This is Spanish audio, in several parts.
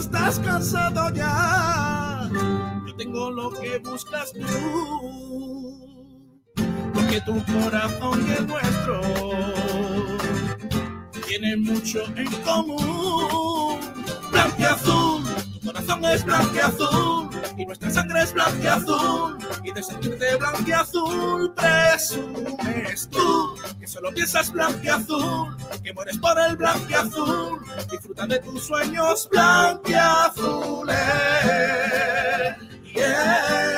estás cansado ya. Yo tengo lo que buscas tú, porque tu corazón y el nuestro tienen mucho en común. Blanco y azul, corazón es blanco y nuestra sangre es blanco y de sentirte blanco y azul, presumes tú que solo piensas blanco y azul, que mueres por el blanco y azul. Disfruta de tus sueños blanco y azules. Yeah,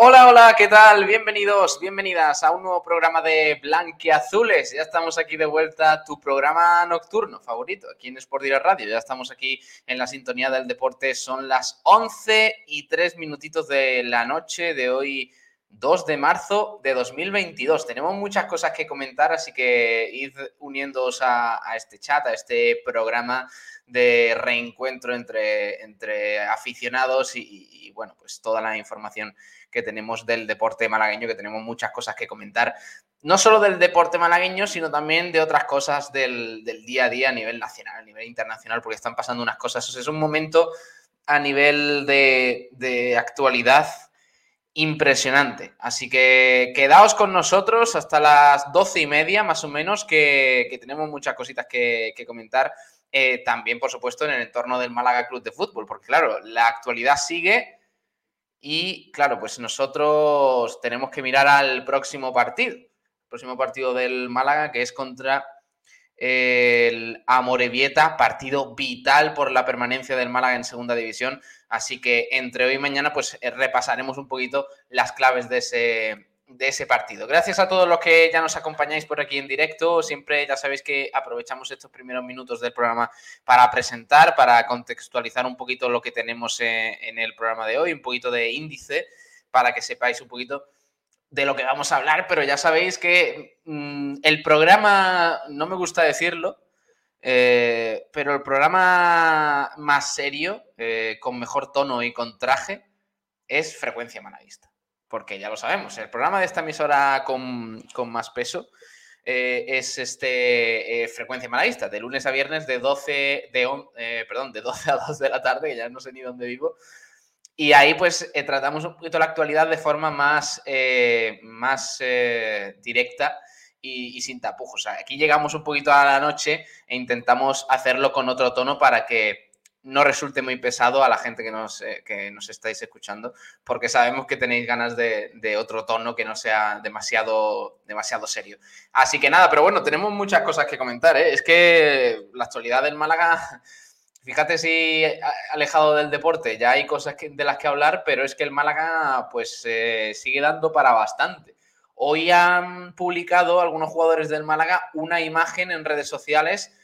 Hola, hola, ¿qué tal? Bienvenidos, bienvenidas a un nuevo programa de Blanquiazules. Ya estamos aquí de vuelta, tu programa nocturno favorito, aquí en Sport Direct Radio. Ya estamos aquí en la sintonía del deporte. Son las 11 y 3 minutitos de la noche de hoy, 2 de marzo de 2022. Tenemos muchas cosas que comentar, así que id uniéndoos a, este chat, a este programa de reencuentro entre, entre aficionados y, y bueno, pues toda la información que tenemos del deporte malagueño, que tenemos muchas cosas que comentar, no solo del deporte malagueño, sino también de otras cosas del, día a día a nivel nacional, a nivel internacional, porque están pasando unas cosas. es un momento a nivel de, actualidad impresionante. Así que quedaos con nosotros hasta las doce y media, más o menos, que, tenemos muchas cositas que, comentar. Eh, también, por supuesto, en el entorno del Málaga Club de Fútbol, porque claro, la actualidad sigue y claro, pues nosotros tenemos que mirar al próximo partido, el próximo partido del Málaga, que es contra el Amorebieta, partido vital por la permanencia del Málaga en segunda división. Así que entre hoy y mañana, pues eh, repasaremos un poquito las claves de ese, de ese partido. Gracias a todos los que ya nos acompañáis por aquí en directo. Siempre ya sabéis que aprovechamos estos primeros minutos del programa para presentar, para contextualizar un poquito lo que tenemos en, el programa de hoy, un poquito de índice para que sepáis un poquito de lo que vamos a hablar, pero ya sabéis que mm, el programa, no me gusta decirlo, eh, pero el programa más serio, eh, con mejor tono y con traje, es Frecuencia Manavista porque ya lo sabemos, el programa de esta emisora con, más peso eh, es este eh, Frecuencia Malaísta, de lunes a viernes de 12, de, eh, perdón, de 12 a 2 de la tarde, que ya no sé ni dónde vivo. Y ahí pues tratamos un poquito la actualidad de forma más, más directa y, sin tapujos. Aquí llegamos un poquito a la noche e intentamos hacerlo con otro tono para que no resulte muy pesado a la gente que nos, eh, que nos estáis escuchando, porque sabemos que tenéis ganas de, otro tono que no sea demasiado, demasiado serio. Así que nada, pero bueno, tenemos muchas cosas que comentar. ¿eh? Es que la actualidad del Málaga, fíjate si alejado del deporte, ya hay cosas de las que hablar, pero es que el Málaga pues eh, sigue dando para bastante. Hoy han publicado algunos jugadores del Málaga una imagen en redes sociales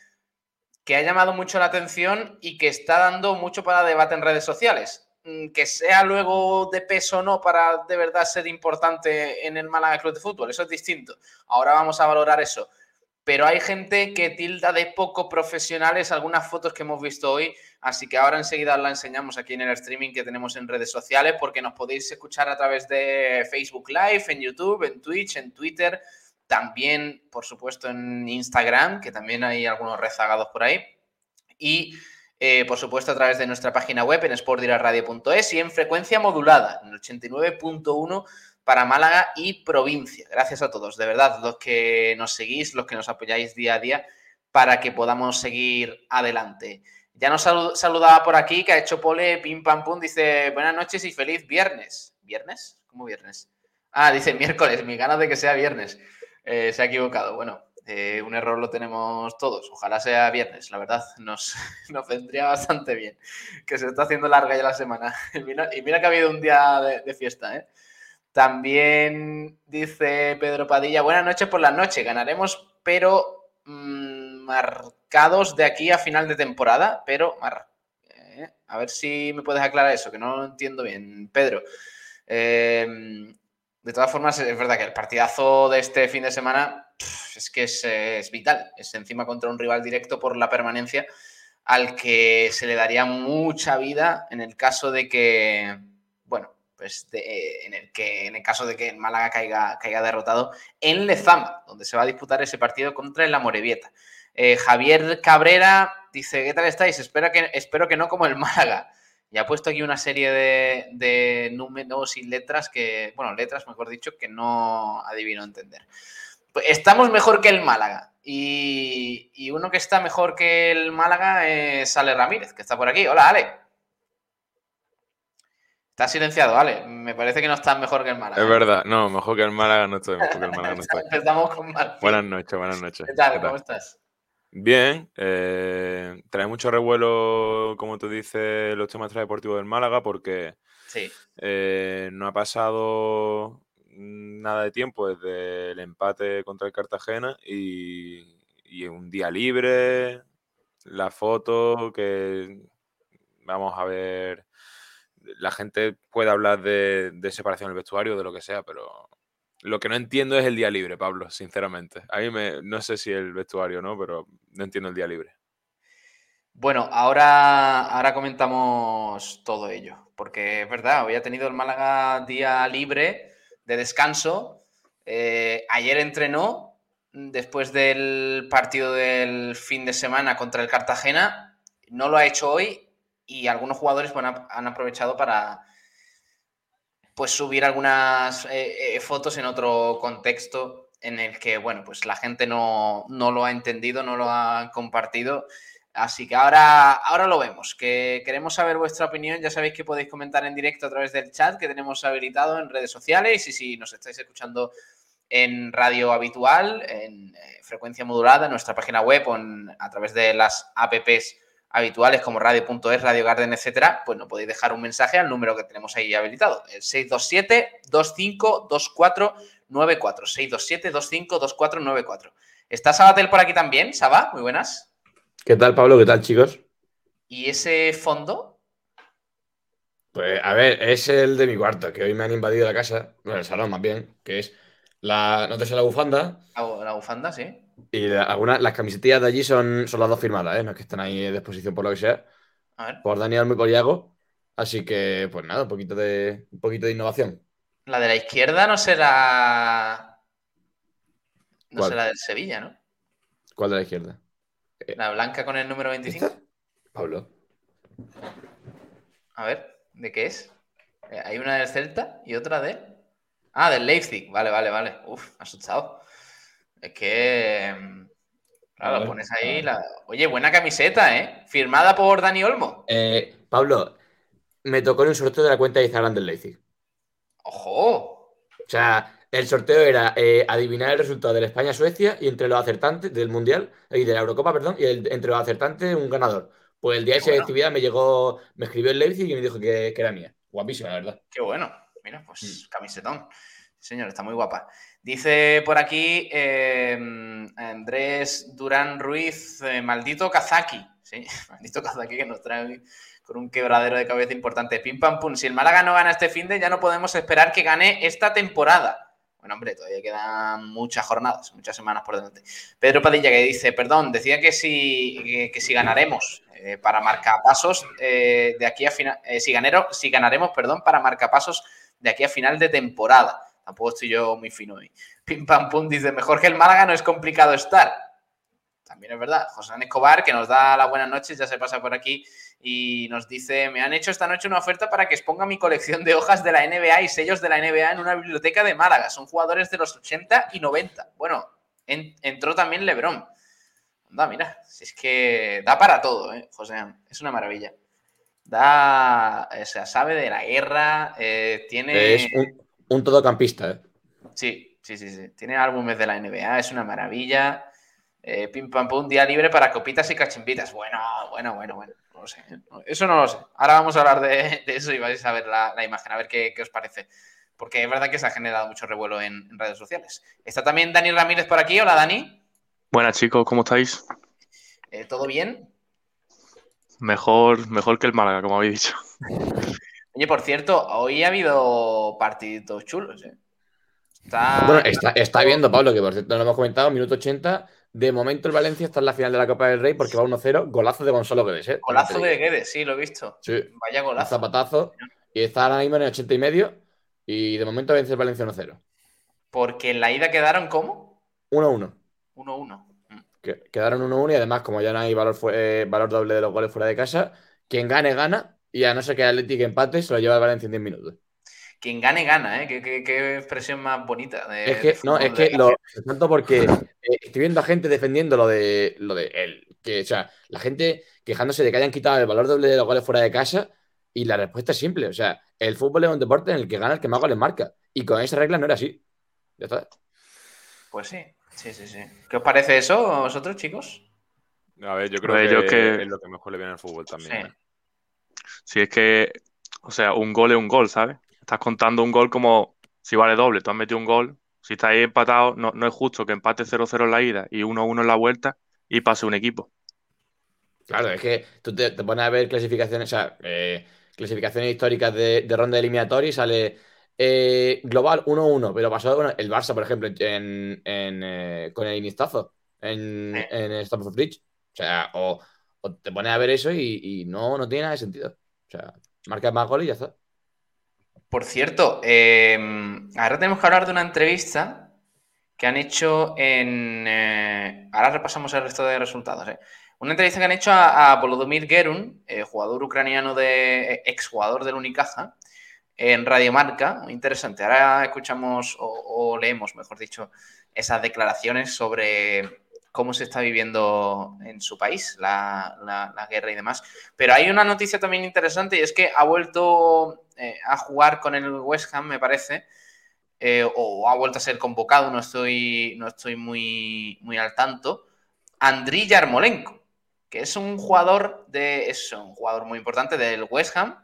que ha llamado mucho la atención y que está dando mucho para debate en redes sociales. Mm, que sea luego de peso o no para de verdad ser importante en el Málaga Club de Fútbol, eso es distinto. Ahora vamos a valorar eso. Pero hay gente que tilda de poco profesionales algunas fotos que hemos visto hoy, así que ahora enseguida la enseñamos aquí en el streaming que tenemos en redes sociales, porque nos podéis escuchar a través de Facebook Live, en YouTube, en Twitch, en Twitter, también, por supuesto, en Instagram, que también hay algunos rezagados por ahí. Y, eh, por supuesto, a través de nuestra página web en sportdiraradio.es y en frecuencia modulada, en el 89.1 para Málaga y provincia. Gracias a todos, de verdad, los que nos seguís, los que nos apoyáis día a día para que podamos seguir adelante. Ya nos saludaba por aquí, que ha hecho pole, pim pam pum, dice buenas noches y feliz viernes. ¿Viernes? ¿Cómo viernes? Ah, dice miércoles, mi ganas de que sea viernes. Eh, se ha equivocado. Bueno, eh, un error lo tenemos todos. Ojalá sea viernes, la verdad, nos, nos vendría bastante bien. Que se está haciendo larga ya la semana. Y mira, que ha habido un día de, fiesta, ¿eh? También dice Pedro Padilla, buenas noches por la noche, ganaremos, pero mm, marcados de aquí a final de temporada, pero a ver si me puedes aclarar eso, que no lo entiendo bien, Pedro. De todas formas, es verdad que el partidazo de este fin de semana es que es, vital. Es encima contra un rival directo por la permanencia al que se le daría mucha vida en el caso de que, bueno, pues en el que en el caso de que Málaga caiga, caiga derrotado en Lezama, donde se va a disputar ese partido contra el Amorebieta. Eh, Javier Cabrera dice, ¿qué tal estáis? Espero que, espero que no como el Málaga. Y ha puesto aquí una serie de, de números y letras que, bueno, letras, mejor dicho, que no adivino entender. Pues estamos mejor que el Málaga. Y, y, uno que está mejor que el Málaga es Ale Ramírez, que está por aquí. Hola, Ale. Está silenciado, vale. Me parece que no estás mejor que el Málaga. Es verdad, no, mejor que el Málaga no estoy, mejor que el Málaga no estoy. Empezamos con mal. Buenas noches, buenas noches. ¿Qué tal? ¿Cómo estás? Bien, eh, trae mucho revuelo, como tú dices, los temas deportivos del Málaga, porque sí. eh, no ha pasado nada de tiempo desde el empate contra el Cartagena y, y un día libre, la foto que vamos a ver la gente puede hablar de, separación del vestuario, de lo que sea, pero lo que no entiendo es el día libre, Pablo, sinceramente. A mí me, no sé si el vestuario no, pero no entiendo el día libre. Bueno, ahora, ahora comentamos todo ello, porque es verdad, había tenido el Málaga día libre de descanso. Eh, ayer entrenó después del partido del fin de semana contra el Cartagena. No lo ha hecho hoy y algunos jugadores han aprovechado para pues subir algunas eh, eh, fotos en otro contexto en el que, bueno, pues la gente no, lo ha entendido, no lo ha compartido. Así que ahora, ahora lo vemos, que queremos saber vuestra opinión. Ya sabéis que podéis comentar en directo a través del chat que tenemos habilitado en redes sociales y si nos estáis escuchando en radio habitual, en eh, frecuencia modulada, en nuestra página web o a través de las apps habituales como radio.es, Radio Garden, etcétera, pues nos podéis dejar un mensaje al número que tenemos ahí habilitado, el 627-252494. 627-252494. ¿Está Sabatel por aquí también? Saba, muy buenas. ¿Qué tal, Pablo? ¿Qué tal, chicos? ¿Y ese fondo? Pues, a ver, es el de mi cuarto, que hoy me han invadido la casa, bueno, el salón más bien, que es la, no te sé la bufanda. La, bufanda, sí. Y algunas, las camisetillas de allí son, son las dos firmadas, ¿eh? No es que estén ahí de exposición por lo que sea. A ver. Por Daniel y por Iago. Así que, pues nada, un poquito de, un poquito de innovación. La de la izquierda no será. No será del Sevilla, ¿no? ¿Cuál de la izquierda? La blanca con el número 25. Pablo. A ver, ¿de qué es? Eh, hay una del Celta y otra de. Ah, del Leipzig. Vale, vale, vale. Uf, asustado. Es que. Mm, claro, lo pones ahí. La... Oye, buena camiseta, ¿eh? Firmada por Dani Olmo. Eh, Pablo, me tocó en el sorteo de la cuenta de Instagram del Leipzig. ¡Ojo! O sea, el sorteo era eh, adivinar el resultado de la España-Suecia y entre los acertantes del Mundial, y de la Eurocopa, perdón, y entre los acertantes un ganador. Pues el día de esa actividad me llegó, me escribió el Leipzig y me dijo que, que era mía. Guapísima, la verdad. Qué bueno. Mira, pues mm. camisetón. señor, está muy guapa. Dice por aquí eh, Andrés Durán Ruiz, eh, maldito Kazaki. Sí, maldito Kazaki que nos trae con un quebradero de cabeza importante. Pim pam pum. Si el Málaga no gana este fin de, ya no podemos esperar que gane esta temporada. Bueno, hombre, todavía quedan muchas jornadas, muchas semanas por delante. Pedro Padilla que dice, perdón, decía que si, que, si ganaremos eh, para marcapasos de aquí a final, si, ganero, si ganaremos, perdón, para marcapasos de aquí a final de temporada. Tampoco estoy yo muy fino hoy. Pim pam pum dice, mejor que el Málaga no es complicado estar. También es verdad. José Escobar, que nos da la buenas noches, ya se pasa por aquí y nos dice, me han hecho esta noche una oferta para que exponga mi colección de hojas de la NBA y sellos de la NBA en una biblioteca de Málaga. Son jugadores de los 80 y 90. Bueno, entró también Lebron. Anda, mira, si es que da para todo, ¿eh, José. Es una maravilla. Da, o sea, sabe de la guerra, eh, tiene... Es un, todocampista, ¿eh? Sí, sí, sí, sí. Tiene álbumes de la NBA, es una maravilla. Eh, pim pam pum, día libre para copitas y cachimpitas. Bueno, bueno, bueno, bueno. No lo sé. ¿eh? Eso no lo sé. Ahora vamos a hablar de, eso y vais a ver la, imagen, a ver qué, os parece. Porque es verdad que se ha generado mucho revuelo en, redes sociales. Está también Dani Ramírez por aquí. Hola, Dani. Buenas, chicos, ¿cómo estáis? ¿Todo bien? Mejor, mejor que el Málaga, como habéis dicho. Oye, por cierto, hoy ha habido partiditos chulos, ¿eh? Está... Bueno, está, viendo, Pablo, que por cierto no lo hemos comentado, minuto 80. De momento el Valencia está en la final de la Copa del Rey porque va 1-0. Golazo de Gonzalo Guedes, ¿eh? Golazo de Guedes, sí, lo he visto. Sí. Vaya golazo. zapatazo. y está ahora mismo en el 80 y medio. Y de momento vence el Valencia 1-0. Porque en la ida quedaron como 1-1. 1-1. Que- Quedaron 1-1 y además, como ya no hay valor, eh, valor doble de los goles fuera de casa, quien gane, gana. Y a no ser que Atlético empate, se lo lleva el Valencia en 10 minutos. Quien gane, gana, ¿eh? Qué, qué- qué expresión más bonita. de- Es que, de no, es de que lo tanto porque eh, estoy viendo a gente defendiendo lo de lo de él. Que, o sea, la gente quejándose de que hayan quitado el valor doble de los goles fuera de casa. Y la respuesta es simple. O sea, el fútbol es un deporte en el que gana el que más goles marca. Y con esa regla no era así. Ya está. Pues sí, sí, sí, sí. ¿Qué os parece eso, a vosotros, chicos? A ver, yo creo ver, que, yo que- es lo que mejor le viene al fútbol también. Sí. ¿eh? Si es que, o sea, un gol es un gol, ¿sabes? Estás contando un gol como si vale doble. Tú has metido un gol. Si estáis empatados, no, no es justo que empate 0-0 en la ida y 1-1 en la vuelta y pase un equipo. Claro, es que tú te, te pones a ver clasificaciones, o sea, eh, clasificaciones históricas de, de ronda eliminatoria y sale eh, global 1-1, pero pasó bueno, el Barça, por ejemplo, en, en, eh, con el Inistazo en, Sí. en Stamford Bridge. O sea, o, o te pones a ver eso y, y no, no tiene nada de sentido. O sea, marcas más goles y ya está. Por cierto, eh, ahora tenemos que hablar de una entrevista que han hecho en... eh, ahora repasamos el resto de resultados. eh. Una entrevista que han hecho a, a Volodymyr Gerun, jugador ucraniano de... exjugador del Unicaja, en Radio Marca. Muy interesante. Ahora escuchamos o, leemos, mejor dicho, esas declaraciones sobre cómo se está viviendo en su país la guerra y demás. Pero hay una noticia también interesante y es que ha vuelto eh, a jugar con el West Ham, me parece, eh, o ha vuelto a ser convocado, no estoy, no estoy muy, muy al tanto, Andriy Yarmolenko, que es un jugador de es un jugador muy importante del West Ham,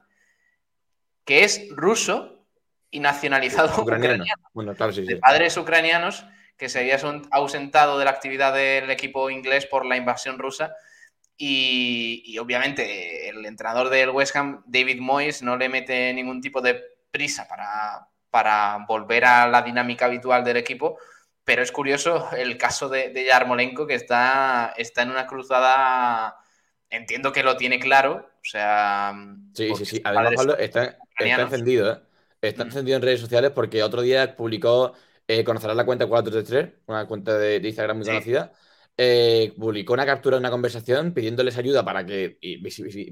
que es ruso y nacionalizado Ucraniano. ucraniano Bueno, claro, sí, de padres ucranianos que se había ausentado de la actividad del equipo inglés por la invasión rusa. Y, y obviamente el entrenador del West Ham, David Moyes, no le mete ningún tipo de prisa para, para volver a la dinámica habitual del equipo. Pero es curioso el caso de, de Yarmolenko, que está, está en una cruzada. Entiendo que lo tiene claro. O sea. Sí, sí, sí. Además, Pablo, está, está encendido, ¿eh? Está Mm. encendido en redes sociales porque otro día publicó, eh, conocerás la cuenta 433, una cuenta de, Instagram muy Sí. conocida, eh, publicó una captura de una conversación pidiéndoles ayuda para que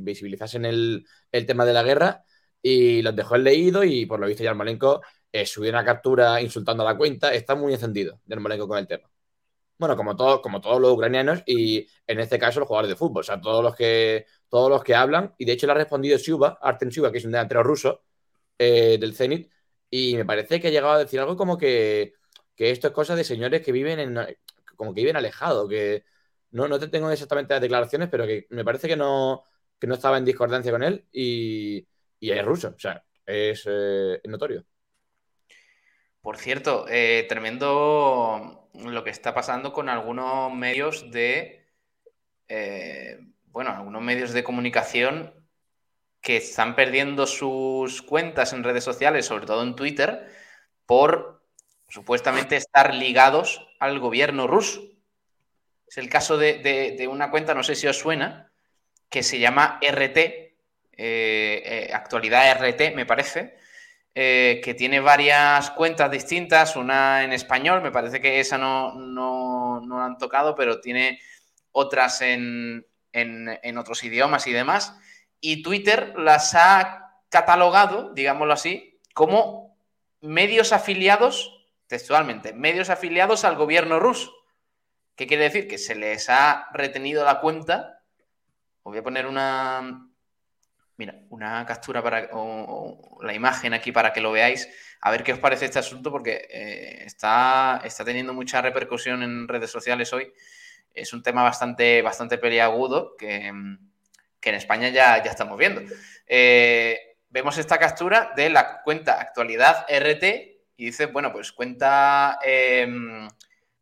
visibilizasen el, el tema de la guerra y los dejó en leído y por lo visto Yarmolenko eh, subió una captura insultando a la cuenta. Está muy encendido Yarmolenko con el tema. Bueno, como, todo, como todos los ucranianos y en este caso los jugadores de fútbol, o sea, todos los que, todos los que hablan. Y de hecho le ha respondido Siuba, Artem que es un delantero ruso eh, del Zenit, y me parece que ha llegado a decir algo como que, que esto es cosa de señores que viven en, como que viven alejados, que no, no te tengo exactamente las declaraciones, pero que me parece que no, que no estaba en discordancia con él y, es ruso, o sea, es, eh, notorio. Por cierto, eh, tremendo lo que está pasando con algunos medios de, eh, bueno, algunos medios de comunicación que están perdiendo sus cuentas en redes sociales, sobre todo en Twitter, por supuestamente estar ligados al gobierno ruso. Es el caso de, de- una cuenta, no sé si os suena, que se llama RT, eh, eh, actualidad RT, me parece, eh, que tiene varias cuentas distintas, una en español, me parece que esa no, no, no la han tocado, pero tiene otras en, en- en otros idiomas y demás. Y Twitter las ha catalogado, digámoslo así, como medios afiliados, textualmente, medios afiliados al gobierno ruso. ¿Qué quiere decir? Que se les ha retenido la cuenta. Os voy a poner una, Mira, una captura para o, la imagen aquí para que lo veáis. A ver qué os parece este asunto, porque eh, está, está teniendo mucha repercusión en redes sociales hoy. Es un tema bastante, bastante peliagudo que, que en España ya, ya estamos viendo. Eh, vemos esta captura de la cuenta actualidad RT y dice, bueno, pues cuenta eh,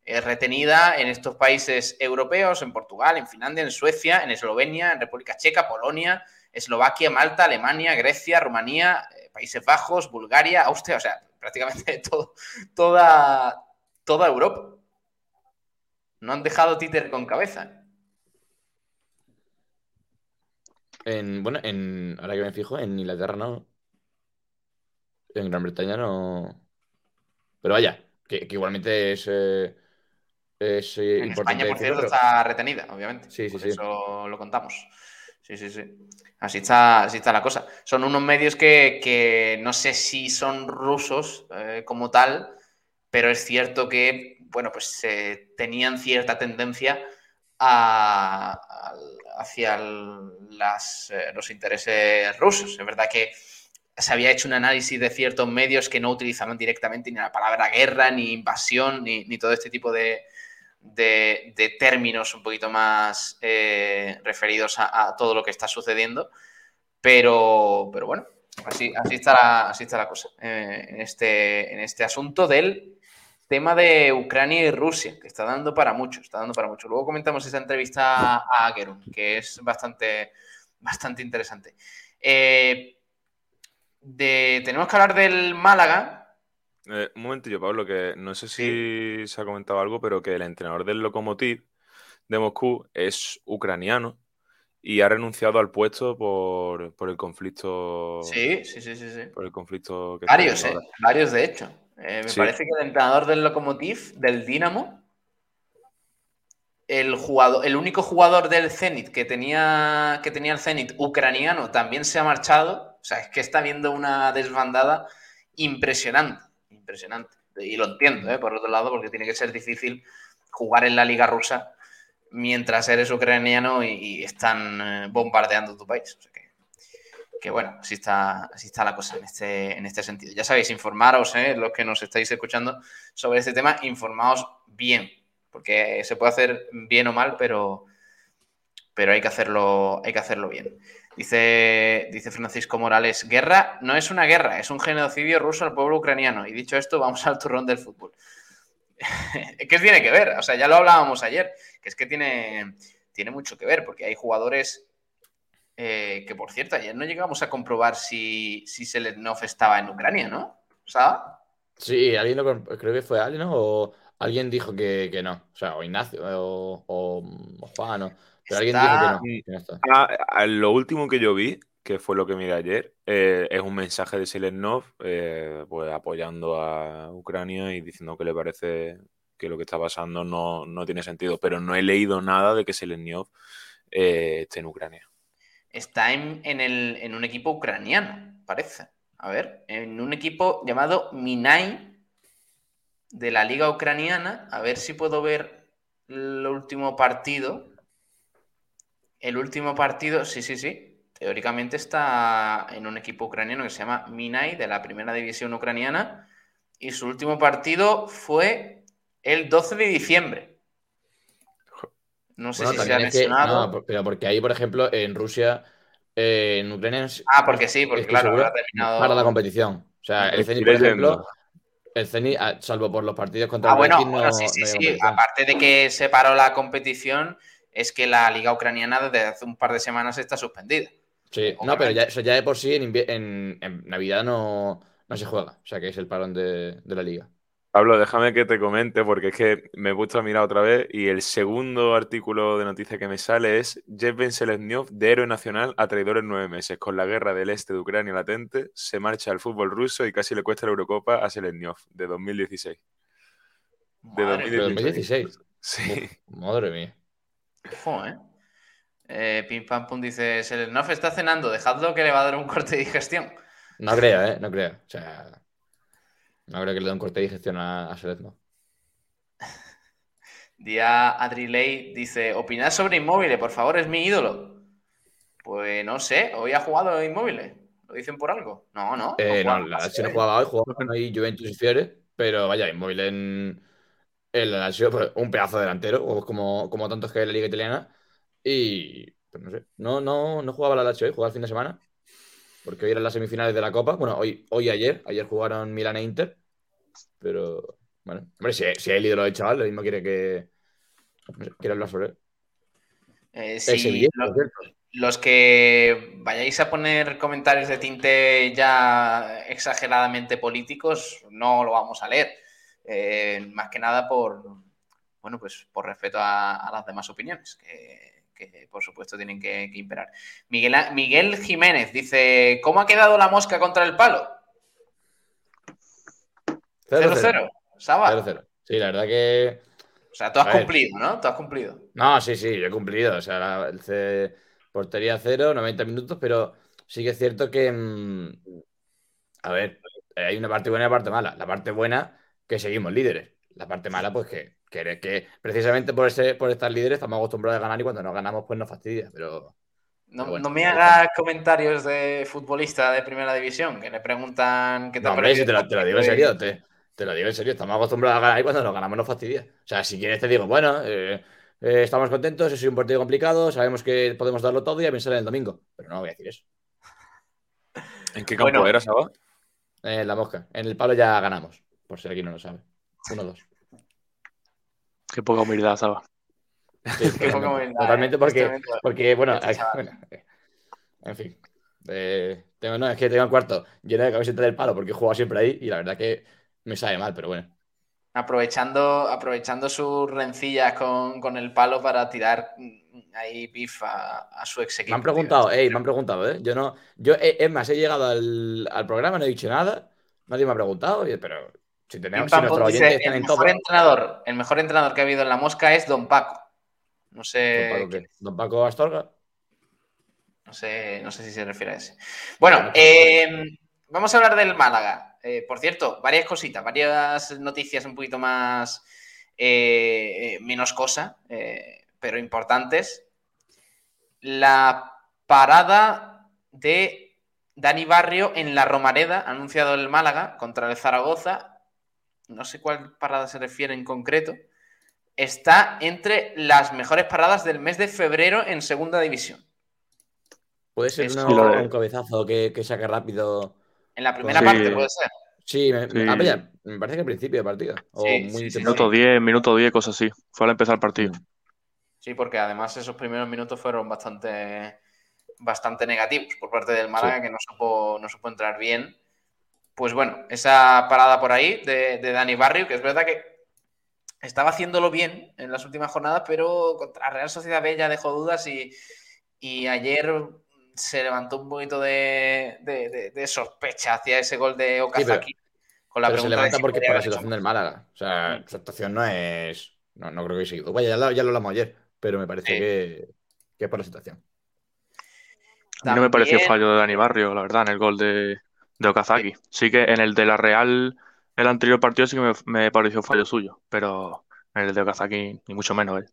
eh, retenida en estos países europeos, en Portugal, en Finlandia, en Suecia, en Eslovenia, en República Checa, Polonia, Eslovaquia, Malta, Alemania, Grecia, Rumanía, eh, Países Bajos, Bulgaria, Austria, o sea, prácticamente todo, toda, toda Europa. No han dejado títer con cabeza. En, bueno, en, ahora que me fijo, en Inglaterra no. En Gran Bretaña no. Pero vaya, que, que igualmente es, eh, es eh, En importante. España, por decirlo, cierto, pero- está retenida, obviamente. Sí, sí, Por sí. eso lo contamos. Sí, sí, sí. Así está, así está la cosa. Son unos medios que, que no sé si son rusos eh, como tal, pero es cierto que, bueno, pues eh, tenían cierta tendencia a- hacia las, eh, los intereses rusos. Es verdad que se había hecho un análisis de ciertos medios que no utilizaban directamente ni la palabra guerra, ni invasión, ni, ni todo este tipo de, de- términos un poquito más eh, referidos a, todo lo que está sucediendo. Pero, pero bueno, así, así, está, la, así está la cosa eh, en, este, en este asunto del tema de Ucrania y Rusia, que está dando para mucho, está dando para mucho. Luego comentamos esta entrevista a Gerun, que es bastante, bastante interesante. Eh, tenemos que hablar del Málaga. Eh, un momentillo, Pablo, que no sé si se ha comentado algo, pero que el entrenador del Lokomotiv de Moscú es ucraniano y ha renunciado al puesto por, por el conflicto. Sí, sí, sí, sí. sí. Por el conflicto que Varios, ¿eh? Varios, de hecho. Eh, me Sí. parece que el entrenador del Lokomotiv, del Dinamo, el, jugador, el único jugador del Zenit que tenía, que tenía el Zenit ucraniano también se ha marchado. O sea, es que está viendo una desbandada impresionante. Impresionante. Y lo entiendo, ¿eh? por otro lado, porque tiene que ser difícil jugar en la liga rusa mientras eres ucraniano y, están eh, bombardeando tu país. O sea que, que bueno, así está, así está la cosa en este, en este sentido. Ya sabéis, informaros, ¿eh? los que nos estáis escuchando sobre este tema, informaos bien, porque se puede hacer bien o mal, pero, pero hay, que hacerlo, hay que hacerlo bien. Dice, dice Francisco Morales, guerra no es una guerra, es un genocidio ruso al pueblo ucraniano. Y dicho esto, vamos al turrón del fútbol. ¿Qué tiene que ver? O sea, ya lo hablábamos ayer, que es que tiene, tiene mucho que ver, porque hay jugadores eh, que, por cierto, ayer no llegamos a comprobar si, si Selenov estaba en Ucrania, ¿no? ¿Saba? Sí, alguien lo, creo que fue alguien, ¿no? O alguien dijo que, que no. O sea, o Ignacio, o, o- o Juan, o- Pero alguien dijo que Está- no, que no está. Lo último que yo vi, que fue lo que miré ayer, eh, es un mensaje de Selenov eh, pues apoyando a Ucrania y diciendo que le parece que lo que está pasando no, no tiene sentido. Pero no he leído nada de que Selenov eh, esté en Ucrania. Está en, en el- en un equipo ucraniano, parece. A ver, en un equipo llamado Minai de la liga ucraniana. A ver si puedo ver el último partido. El último partido, sí, sí, sí. Teóricamente está en un equipo ucraniano que se llama Minai de la primera división ucraniana. Y su último partido fue el 12 de diciembre. No sé Bueno, si se ha también es que, mencionado. no, pero porque ahí, por ejemplo, en Rusia, eh, en Ucrania, Ah, porque sí, porque claro, terminado- para la competición. O sea, el Zenit, por ejemplo, el Zenit, ah, salvo por los partidos contra Ah, el bueno, no, bueno, sí, sí, no sí. Aparte de que se paró la competición, es que la liga ucraniana desde hace un par de semanas está suspendida. Sí, no, pero ya, eso ya de por sí en, en- en Navidad no, no se juega. O sea, que es el parón de, de la liga. Pablo, déjame que te comente porque es que me he puesto a mirar otra vez y el segundo artículo de noticia que me sale es Yevgen Seleznyov de héroe nacional a traidores nueve meses. Con la guerra del este de Ucrania latente, se marcha al fútbol ruso y casi le cuesta la Eurocopa a Seleznyov de 2016. De Madre De 2016. 2016. Sí. Uf, madre mía. Ojo, ¿eh? Eh, Pim Pam Pum dice, Selenov está cenando, dejadlo que le va a dar un corte de digestión. No creo, ¿eh? No creo. O sea, no creo que le dé un corte de digestión a, a Seleznyov. Día Adriley dice, opinad sobre Inmóviles, por favor, es mi ídolo. Pues no sé, hoy ha jugado Inmóviles. ¿Lo dicen por algo? No, no. Eh, no, la Lazio no jugaba hoy, jugaba hoy Juventus y Fiore, pero vaya, inmóvil en el Lazio, pues, un pedazo de delantero, o como, como tantos que hay en la liga italiana. Y pues no sé, no, no, no jugaba la Lazio hoy, jugaba el fin de semana, porque hoy eran las semifinales de la Copa. Bueno, hoy, hoy ayer, ayer jugaron Milan e Inter, pero bueno, hombre, si, si es el ídolo del chaval, lo mismo quiere que no sé, quiere hablar sobre él. Eh, cierto. los que vayáis a poner comentarios de tinte ya exageradamente políticos, no lo vamos a leer. Eh, más que nada por, bueno, pues por respeto a, a las demás opiniones, que, que, por supuesto tienen que, que imperar. Miguel, Miguel Jiménez dice, ¿cómo ha quedado la mosca contra el palo? 0-0. Saba. 0-0. Sí, la verdad que. O sea, tú has cumplido, ¿no? Tú has cumplido. No, sí, sí, yo he cumplido. O sea, la- el C- portería cero, 90 minutos, pero sí que es cierto que. mm, A ver, hay una parte buena y una parte mala. La parte buena, que seguimos líderes. La parte mala, pues que, que, que precisamente por, ese, por estar líderes estamos acostumbrados a ganar y cuando no ganamos, pues nos fastidia. Pero No, Pero bueno, no me hagas comentarios de futbolista de primera división, que le preguntan qué te No, hombre, si te lo, te lo digo en serio, te, te lo digo en serio. Estamos acostumbrados a ganar y cuando nos ganamos nos fastidia. O sea, si quieres te digo, bueno, eh, eh, estamos contentos, es un partido complicado, sabemos que podemos darlo todo y a pensar en el domingo. Pero no voy a decir eso. ¿En qué campo Bueno. era, Saba? En Eh, la mosca. En el palo ya ganamos, por si alguien no lo sabe. 1-2. Qué poca humildad, ¿sabes? Sí, Qué poca totalmente. humildad, Totalmente eh. porque, porque bueno, hay- chaval. bueno, en fin. Eh, tengo, no, es que tengo el cuarto lleno de camisetas del palo porque he jugado siempre ahí y la verdad que me sabe mal, pero bueno. Aprovechando, aprovechando sus rencillas con, con el palo para tirar ahí pif a, a su ex equipo. Me han preguntado, ey, me han preguntado, ¿eh? Yo no, yo, eh, es más, he llegado al, al programa, no he dicho nada, nadie me ha preguntado, pero si tenemos, si nuestros dice, están el en mejor entrenador, el mejor entrenador que ha habido en la mosca es Don Paco. No sé, Don Paco, ¿qué? Don Paco Astorga. no sé, no sé si se refiere a ese. Bueno, Bueno, eh, vamos a hablar del Málaga. Eh, por cierto, varias cositas, varias noticias un poquito más eh, eh, menos cosa, eh, pero importantes. La parada de Dani Barrio en la Romareda, anunciado el Málaga contra el Zaragoza. No sé cuál parada se refiere en concreto. Está entre las mejores paradas del mes de febrero en segunda división. Puede ser de- un cabezazo que, que saque rápido. En la primera Sí. parte puede ser. Sí, me, Sí. ah, me parece que al principio de partido. O Sí, muy sí, sí, temprano. Minuto 10, minuto 10, cosas así. Fue al empezar el partido. Sí, porque además esos primeros minutos fueron bastante, bastante negativos por parte del Málaga, Sí. que no supo, no supo entrar bien. Pues bueno, esa parada por ahí de, de Dani Barrio, que es verdad que estaba haciéndolo bien en las últimas jornadas, pero contra Real Sociedad B ya dejó dudas y, y ayer se levantó un poquito de, de- de- de sospecha hacia ese gol de Okazaki. con la Pero se levanta si porque por la hecho situación del Málaga. O sea, Mm. su actuación no es. No, no creo que siga. Vaya, ya lo, ya lo hablamos ayer, pero me parece Sí. que, que es por la situación. A mí no me pareció También- fallo de Dani Barrio, la verdad, en el gol de, de Okazaki. Sí que en el de la Real, el anterior partido sí que me, me pareció fallo suyo, pero en el de Okazaki ni mucho menos. ¿eh?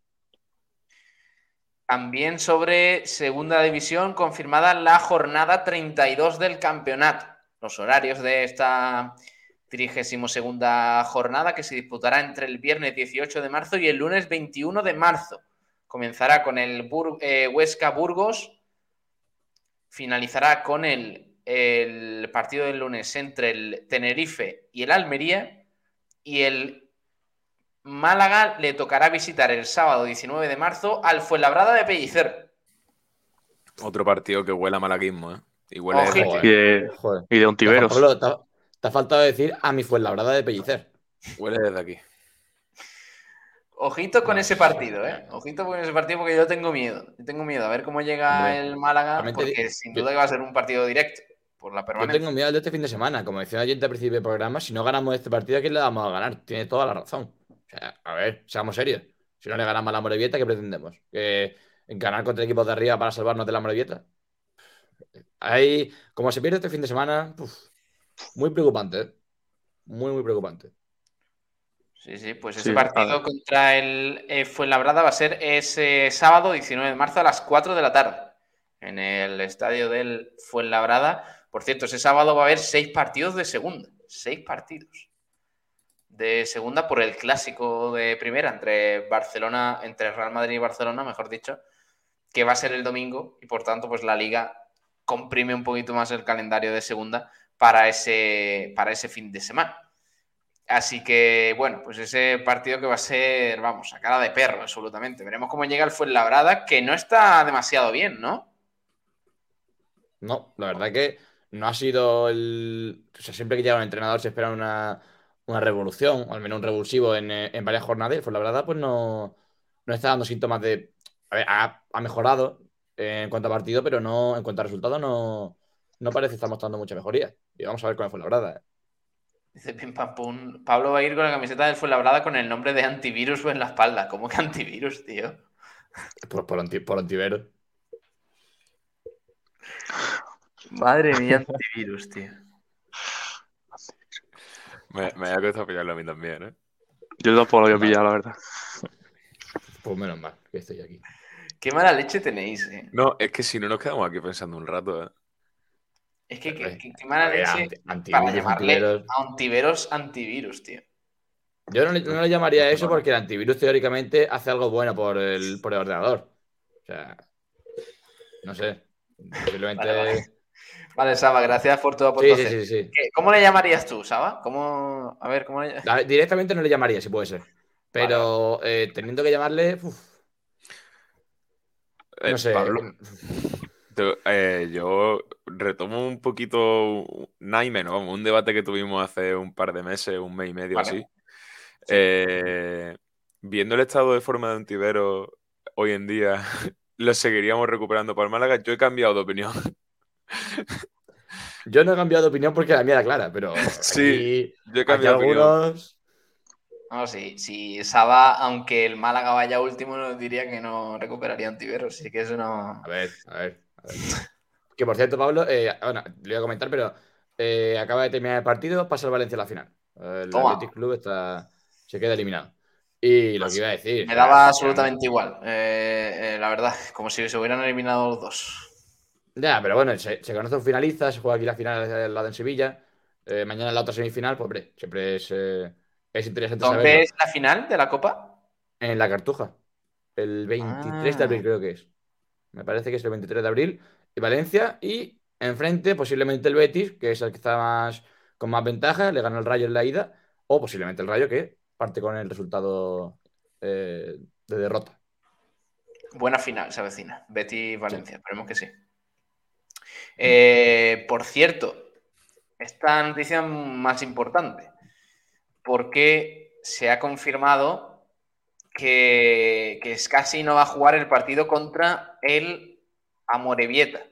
También sobre segunda división, confirmada la jornada 32 del campeonato. Los horarios de esta 32 jornada que se disputará entre el viernes 18 de marzo y el lunes 21 de marzo. Comenzará con el Bur- eh, Huesca Burgos, finalizará con el, el partido del lunes entre el Tenerife y el Almería y el Málaga le tocará visitar el sábado 19 de marzo al Fuenlabrada de Pellicer. Otro partido que huele a malaguismo, ¿eh? Y huele a-. Joder. Y de, Joder. y de. Pablo, te, ha- te ha faltado decir a mi Fuenlabrada de Pellicer. huele desde aquí. Ojito con ese partido. ¿eh? Ojito con ese partido porque yo tengo miedo. Yo tengo miedo a ver cómo llega el Málaga, porque sin duda que va a ser un partido directo por la Yo permanencia. tengo miedo de este fin de semana. Como decía ayer al principio del programa, si no ganamos este partido, ¿a quién le vamos a ganar? Tiene toda la razón. O sea, a ver, seamos serios. Si no le ganamos a la Morevieta, ¿qué pretendemos? ¿Que ganar contra equipos de arriba para salvarnos de la Morevieta? Ahí, como se pierde este fin de semana, uf, muy preocupante, ¿eh? Muy, muy preocupante. Sí, sí, pues ese partido contra el eh, Fuenlabrada va a ser ese sábado 19 de marzo a las 4 de la tarde en el estadio del Fuenlabrada. Por cierto, ese sábado va a haber seis partidos de segunda. Seis partidos de segunda por el clásico de primera entre Barcelona, entre Real Madrid y Barcelona, mejor dicho, que va a ser el domingo y por tanto, pues la liga comprime un poquito más el calendario de segunda para ese, para ese fin de semana. Así que, bueno, pues ese partido que va a ser, vamos, a cara de perro, absolutamente. Veremos cómo llega el Fuenlabrada, que no está demasiado bien, ¿no? No, la verdad que no ha sido el. O sea, siempre que llega un entrenador se espera una, una revolución, o al menos un revulsivo en, eh, en varias jornadas. Y el Fuenlabrada, pues no, no está dando síntomas de. A ver, ha, ha mejorado en cuanto a partido, pero no en cuanto a resultados, no, no parece estar mostrando mucha mejoría. Y vamos a ver con el Fuenlabrada. ¿eh? Dice Pim Pam Pum. Pablo va a ir con la camiseta del Fuenlabrada con el nombre de antivirus en la espalda. ¿Cómo que antivirus, tío? Por, por, anti- por antivero. Madre mía, antivirus, tío. Me, me ha costado pillarlo a mí también, ¿eh? Yo tampoco lo había pillado, la verdad. Pues menos mal que estoy aquí. Qué mala leche tenéis, eh. No, es que si no nos quedamos aquí pensando un rato, ¿eh? Es que qué, Eh, qué- mala ver, leche anti- para antivirus, llamarle antiveros. a antiveros antivirus, tío. Yo no le, no le llamaría eso porque el antivirus teóricamente hace algo bueno por el, por el ordenador. O sea, no sé. Vale, vale. Vale, Saba, gracias por tu aportación. sí, sí, sí. ¿Qué- ¿Cómo le llamarías tú, Saba? ¿Cómo... A ver, ¿cómo le Directamente no le llamaría, si puede ser. Pero eh, teniendo que llamarle. uf, Eh, no sé. Pablo, eh, yo retomo un poquito, nada y menos, vamos, un debate que tuvimos hace un par de meses, un mes y medio Vale. así. Eh, viendo el estado de forma de Antivero hoy en día, lo seguiríamos recuperando para el Málaga. Yo he cambiado de opinión. Yo no he cambiado de opinión porque la mía era clara, pero. Sí, aquí- Yo he cambiado de opinión. algunos. No, sí, si Saba, aunque el Málaga vaya último, nos diría que no recuperaría antivirus. Así que eso no. A ver, a ver. a ver. Que por cierto, Pablo, eh, bueno, le voy a comentar, pero eh, acaba de terminar el partido, pasa el Valencia a la final. El Toma. Athletic Club está, se queda eliminado. Y lo que iba a decir. Me daba que- absolutamente igual. eh, eh, la verdad, como si se hubieran eliminado los dos. Ya, pero bueno, se, se conoce un finalista, se juega aquí la final al lado en Sevilla. eh, mañana la otra semifinal, pues hombre, siempre es, eh, es interesante ¿Dónde saberlo. es la final de la Copa? En la Cartuja. El 23 de Ah. abril creo que es. Me parece que es el 23 de abril. Y Valencia. Y enfrente, posiblemente el Betis, que es el que está más con más ventaja, le gana el Rayo en la ida. O posiblemente el Rayo que parte con el resultado eh, de derrota. Buena final se avecina. Betty Valencia, esperemos que sí. Eh, por cierto, esta noticia más importante, porque se ha confirmado que, que Scassi no va a jugar el partido contra el Amorebieta.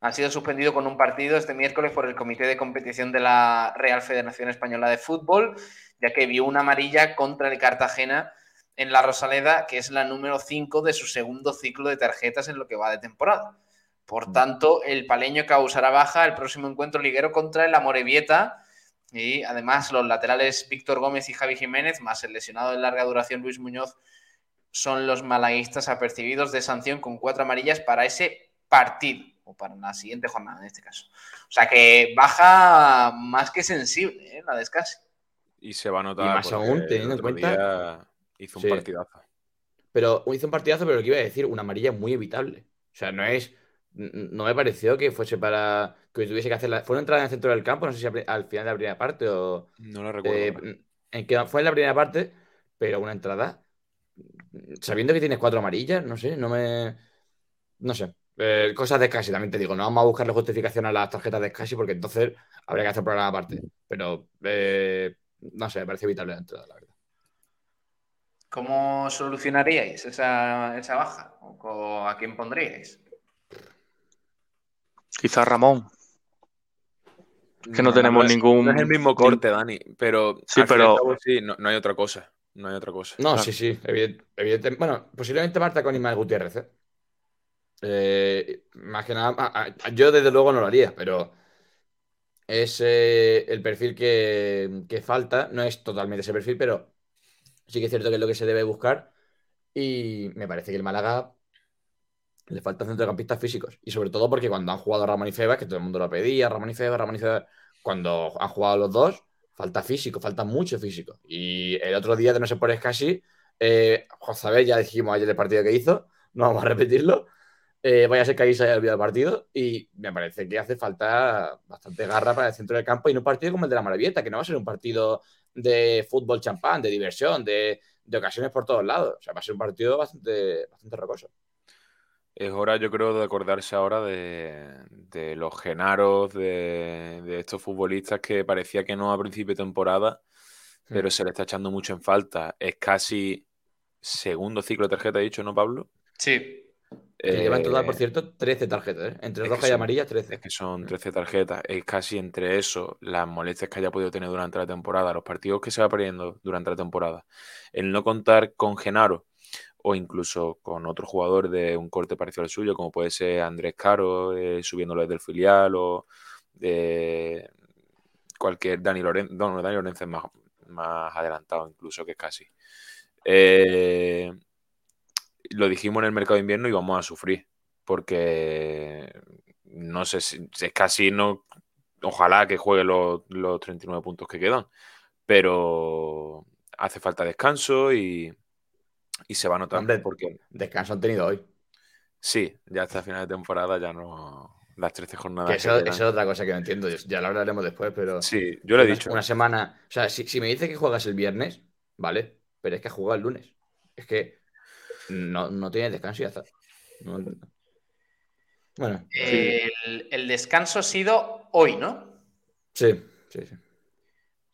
Ha sido suspendido con un partido este miércoles por el Comité de Competición de la Real Federación Española de Fútbol, ya que vio una amarilla contra el Cartagena en la Rosaleda, que es la número 5 de su segundo ciclo de tarjetas en lo que va de temporada. Por tanto, el paleño causará baja el próximo encuentro liguero contra el Amorebieta. Y además, los laterales Víctor Gómez y Javi Jiménez, más el lesionado de larga duración Luis Muñoz, son los malaguistas apercibidos de sanción con cuatro amarillas para ese partido, o para la siguiente jornada en este caso. O sea que baja más que sensible ¿eh? la descanse. Y se va a notar. Y más aún, teniendo en cuenta- Hizo un Sí. partidazo. Pero hizo un partidazo, pero lo que iba a decir, una amarilla muy evitable. O sea, no es. No me pareció que fuese para. que tuviese que hacer la. Fue una entrada en el centro del campo, no sé si al al final de la primera parte o. No lo recuerdo. eh, en que fue en la primera parte, pero una entrada. Sabiendo que tienes cuatro amarillas, no sé, no me. No sé. Eh, cosas de Scassi, también te digo, no vamos a buscarle justificación a las tarjetas de Scassi porque entonces habría que hacer programa aparte. Pero eh, no sé, me parece evitable la entrada, la verdad. ¿Cómo solucionaríais esa, esa baja? ¿O a quién pondríais? Quizás Ramón. que no tenemos es- ningún- No es el mismo corte, Dani, pero. Sí, pero- cabo, sí, no, no hay otra cosa. No hay otra cosa. No, Claro. sí, sí, evidente, evidente- Bueno, posiblemente Marta con Ismael Gutiérrez. ¿eh? Eh, más que nada, a- a- yo desde luego no lo haría, pero es eh, el perfil que, que falta. No es totalmente ese perfil, pero sí que es cierto que es lo que se debe buscar. Y me parece que el Málaga le faltan centrocampistas físicos. Y sobre todo porque cuando han jugado Ramón y Febas, que todo el mundo lo pedía, Ramón y Febas, Ramón y Febas, cuando han jugado los dos, falta físico, falta mucho físico. Y el otro día, de no sé por es casi, eh, José ya dijimos ayer el partido que hizo, no vamos a repetirlo. Eh, vaya a ser que ahí se haya olvidado el partido y me parece que hace falta bastante garra para el centro del campo y no un partido como el de la Maravieta, que no va a ser un partido de fútbol champán, de diversión, de, de ocasiones por todos lados. O sea, va a ser un partido bastante, bastante rocoso. Es hora, yo creo, de acordarse ahora de, de los genaros, de, de estos futbolistas que parecía que no a principio de temporada, pero se le está echando mucho en falta. Es casi segundo ciclo de tarjeta, he dicho, ¿no, Pablo? Sí. Que lleva en total, Eh, por cierto, 13 tarjetas, ¿eh? Entre es que roja y son- amarilla, 13. Es que son 13 tarjetas. Es casi entre eso, las molestias que haya podido tener durante la temporada, los partidos que se va perdiendo durante la temporada, el no contar con Genaro o incluso con otro jugador de un corte parecido al suyo, como puede ser Andrés Caro, eh, subiéndolo desde el filial o de cualquier Dani Lorenzo. No, Dani Lorenzo es más, adelantado incluso que casi. Eh, lo dijimos en el mercado de invierno y vamos a sufrir porque no sé si si es casi no. Ojalá que juegue los, los 39 puntos que quedan, pero hace falta descanso y, y se va a notar Hombre, porque Descanso han tenido hoy. sí, ya hasta final de temporada ya no. Las 13 jornadas. Que que eso, eso es otra cosa que no entiendo. Ya lo hablaremos después, pero. Sí, yo le he una, dicho. Una semana. O sea, si, si me dice que juegas el viernes, vale. Pero es que has jugado el lunes. Es que no, no tienes descanso y ya está. No- Bueno, El, el descanso ha sido hoy, ¿no? sí, sí, sí.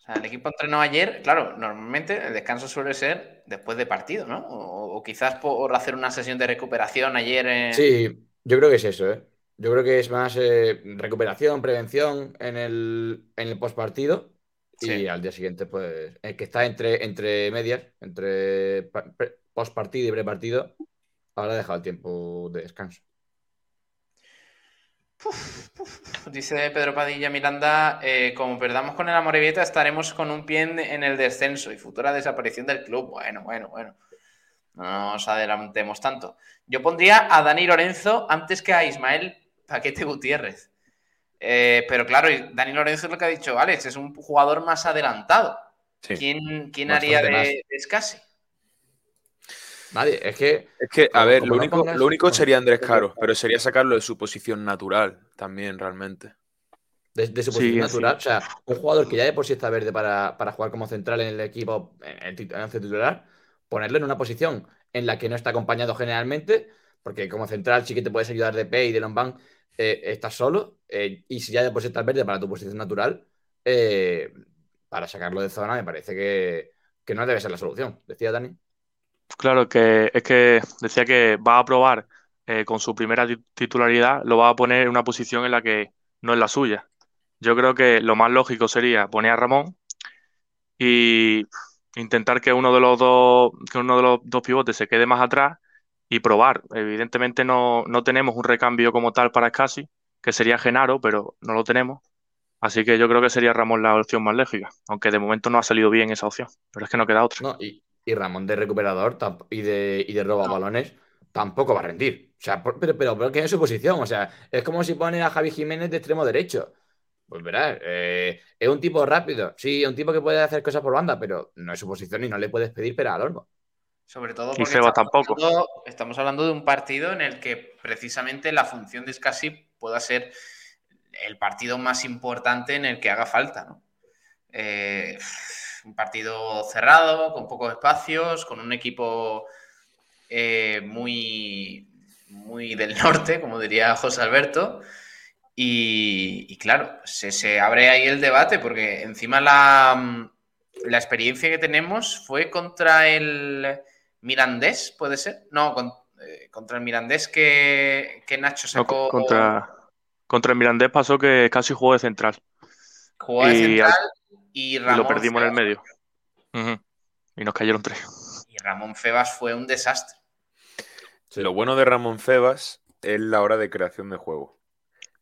O sea, el equipo entrenó ayer. Claro, normalmente el descanso suele ser después de partido, ¿no? O, o quizás por hacer una sesión de recuperación ayer. en- Sí, yo creo que es eso, ¿eh? Yo creo que es más eh, recuperación, prevención en el, en el postpartido y Sí. al día siguiente, pues, el que está entre, entre medias, entre postpartido y prepartido, ahora ha dejado el tiempo de descanso. Dice Pedro Padilla Miranda, eh, como perdamos con el Amorebieta estaremos con un pie en, el descenso y futura desaparición del club. Bueno, bueno, bueno. No nos adelantemos tanto. Yo pondría a Dani Lorenzo antes que a Ismael Paquete Gutiérrez. Eh, pero claro, Dani Lorenzo es lo que ha dicho Alex, es un jugador más adelantado. Sí. ¿Quién, quién haría de, de Scassi? Nadie, es que Es que, a ver, lo no único, pongas- lo único sería Andrés Caro, pero sería sacarlo de su posición natural también, realmente. de, de su posición sí. natural, o sea, un jugador que ya de por sí está verde para, para jugar como central en el equipo, en el en titular, ponerlo en una posición en la que no está acompañado generalmente, porque como central sí que te puedes ayudar de P y de Lombán, eh, estás solo, eh, y si ya de por sí estás verde para tu posición natural, eh, para sacarlo de zona me parece que, que no debe ser la solución, decía Dani. Claro, que es que decía que va a probar eh, con su primera ti- titularidad, lo va a poner en una posición en la que no es la suya. Yo creo que lo más lógico sería poner a Ramón y intentar que uno de los dos, que uno de los dos pivotes se quede más atrás y probar. Evidentemente no, no tenemos un recambio como tal para Scassi, que sería Genaro, pero no lo tenemos. Así que yo creo que sería Ramón la opción más lógica, aunque de momento no ha salido bien esa opción, pero es que no queda otra. No, y, y Ramón de recuperador y de, y de roba balones tampoco va a rendir. O sea, por- pero, pero, pero que en su posición. O sea, es como si pones a Javi Jiménez de extremo derecho. Pues verás, eh, es un tipo rápido. Sí, es un tipo que puede hacer cosas por banda, pero no es su posición y no le puedes pedir pera al horno. Sobre todo Y porque Febas estamos tampoco. hablando, estamos hablando de un partido en el que precisamente la función de Scassi pueda ser el partido más importante en el que haga falta, ¿no? Eh, un partido cerrado, con pocos espacios, con un equipo eh, muy, muy del norte, como diría José Alberto. Y, y claro, se, se abre ahí el debate, porque encima la, la experiencia que tenemos fue contra el Mirandés, ¿puede ser? No, con- eh, contra el Mirandés que, que Nacho No, sacó. contra, contra el Mirandés pasó que casi jugó de central jugó de y central y Ramón lo perdimos en el medio. Y nos cayeron tres. Y Ramón Febas fue un desastre. Lo bueno de Ramón Febas es la hora de creación de juego.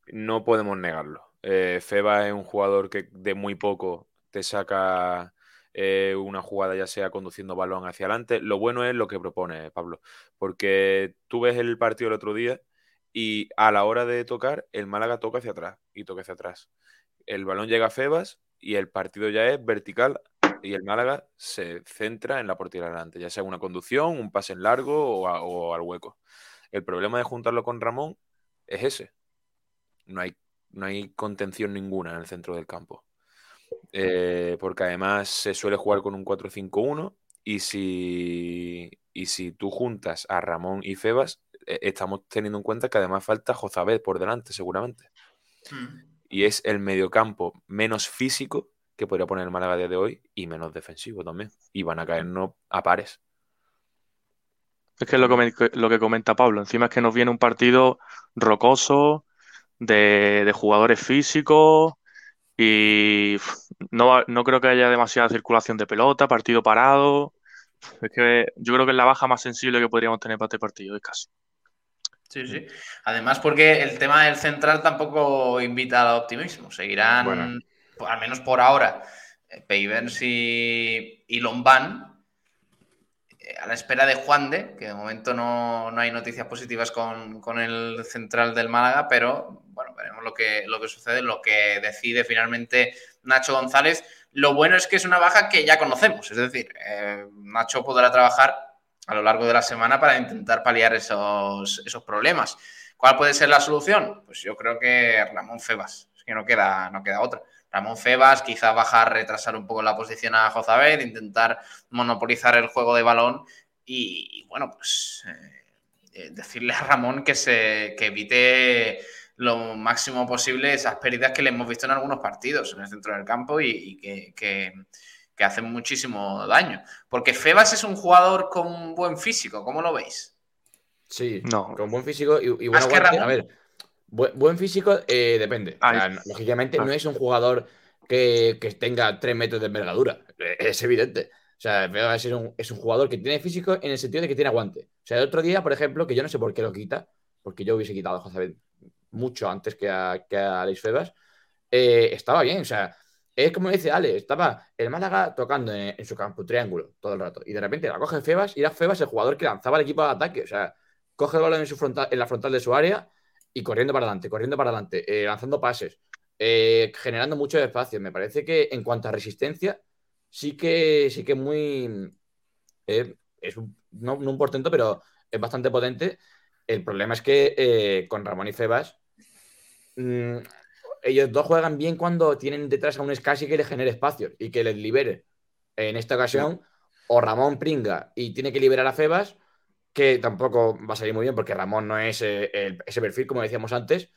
No podemos negarlo. Eh, Febas es un jugador que de muy poco te saca eh, una jugada, ya sea conduciendo balón hacia adelante. Lo bueno es lo que propone Pablo, porque tú ves el partido el otro día y a la hora de tocar, el Málaga toca hacia atrás y toca hacia atrás. El balón llega a Febas y el partido ya es vertical y el Málaga se centra en la portería delante, ya sea una conducción, un pase en largo o, al hueco. El problema de juntarlo con Ramón es ese. No hay, no hay contención ninguna en el centro del campo. Eh, porque además se suele jugar con un 4-5-1 y si, y si tú juntas a Ramón y Febas, eh, estamos teniendo en cuenta que además falta Jozabed por delante, seguramente. Y es el mediocampo menos físico que podría poner el Málaga a día de hoy y menos defensivo también. Y van a caernos a pares. Es que es lo que, lo que comenta Pablo. Encima es que nos viene un partido rocoso, de, jugadores físicos y no, no creo que haya demasiada circulación de pelota, partido parado. Es que yo creo que es la baja más sensible que podríamos tener para este partido, es casi. Sí, sí. Además, porque el tema del central tampoco invita al optimismo. Seguirán, al menos por ahora, eh, Peivens y, y Lombán eh, a la espera de Juan de, que de momento no, hay noticias positivas con, el central del Málaga, pero bueno, veremos lo que, lo que sucede, lo que decide finalmente Nacho González. Lo bueno es que es una baja que ya conocemos, es decir, eh, Nacho podrá trabajar a lo largo de la semana para intentar paliar esos, esos problemas. ¿Cuál puede ser la solución? Pues yo creo que Ramón Febas, que no queda, no queda otra. Ramón Febas, quizá bajar, retrasar un poco la posición a Jozabed, intentar monopolizar el juego de balón y, bueno, pues eh, eh, decirle a Ramón que, se, evite lo máximo posible esas pérdidas que le hemos visto en algunos partidos en el centro del campo y, que, hacen muchísimo daño. Porque Febas es un jugador con buen físico, ¿cómo lo veis? Sí, no. con buen físico y, y bueno, a ver, Buen, físico eh, depende. lógicamente no es un jugador que, tenga tres metros de envergadura. Eh, es evidente. O sea, es un, es un jugador que tiene físico en el sentido de que tiene aguante. O sea, el otro día, por ejemplo, que yo no sé por qué lo quita, porque yo hubiese quitado a José mucho antes que a, que a Alex Febas, eh, estaba bien. O sea, es como dice Ale, estaba el Málaga tocando en, su campo triángulo todo el rato. Y de repente la coge Febas y era Febas el jugador que lanzaba el equipo de ataque. O sea, coge el balón en, su frontal, en la frontal de su área y corriendo para adelante, corriendo para adelante, eh, lanzando pases, eh, generando mucho espacio. Me parece que en cuanto a resistencia, sí que sí que muy. Eh, es no, un portento, pero es bastante potente. El problema es que con Ramón y Febas, mm, ellos dos juegan bien cuando tienen detrás a un Scassi que le genere espacio y que les libere. En esta ocasión, o Ramón pringa y tiene que liberar a Febas, que tampoco va a salir muy bien porque Ramón no es eh, ese perfil, como decíamos antes,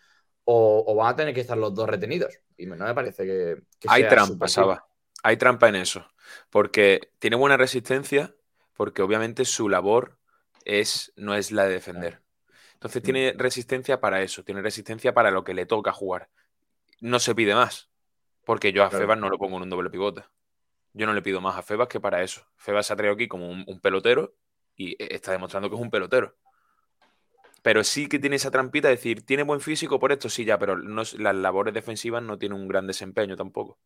o, van a tener que estar los dos retenidos. Y no me parece que. Hay trampa, Saba. Hay trampa en eso. Porque tiene buena resistencia, porque obviamente su labor es, no es la de defender. Entonces tiene mm. resistencia para eso, tiene resistencia para lo que le toca jugar. No se pide más, porque yo a Febas no lo pongo en un doble pivote. Yo no le pido más a Febas que para eso. Febas se ha traído aquí como un pelotero y e, está demostrando que es un pelotero. Pero sí que tiene esa trampita de decir, tiene buen físico por esto, sí, ya, pero las labores defensivas no tiene un gran desempeño tampoco.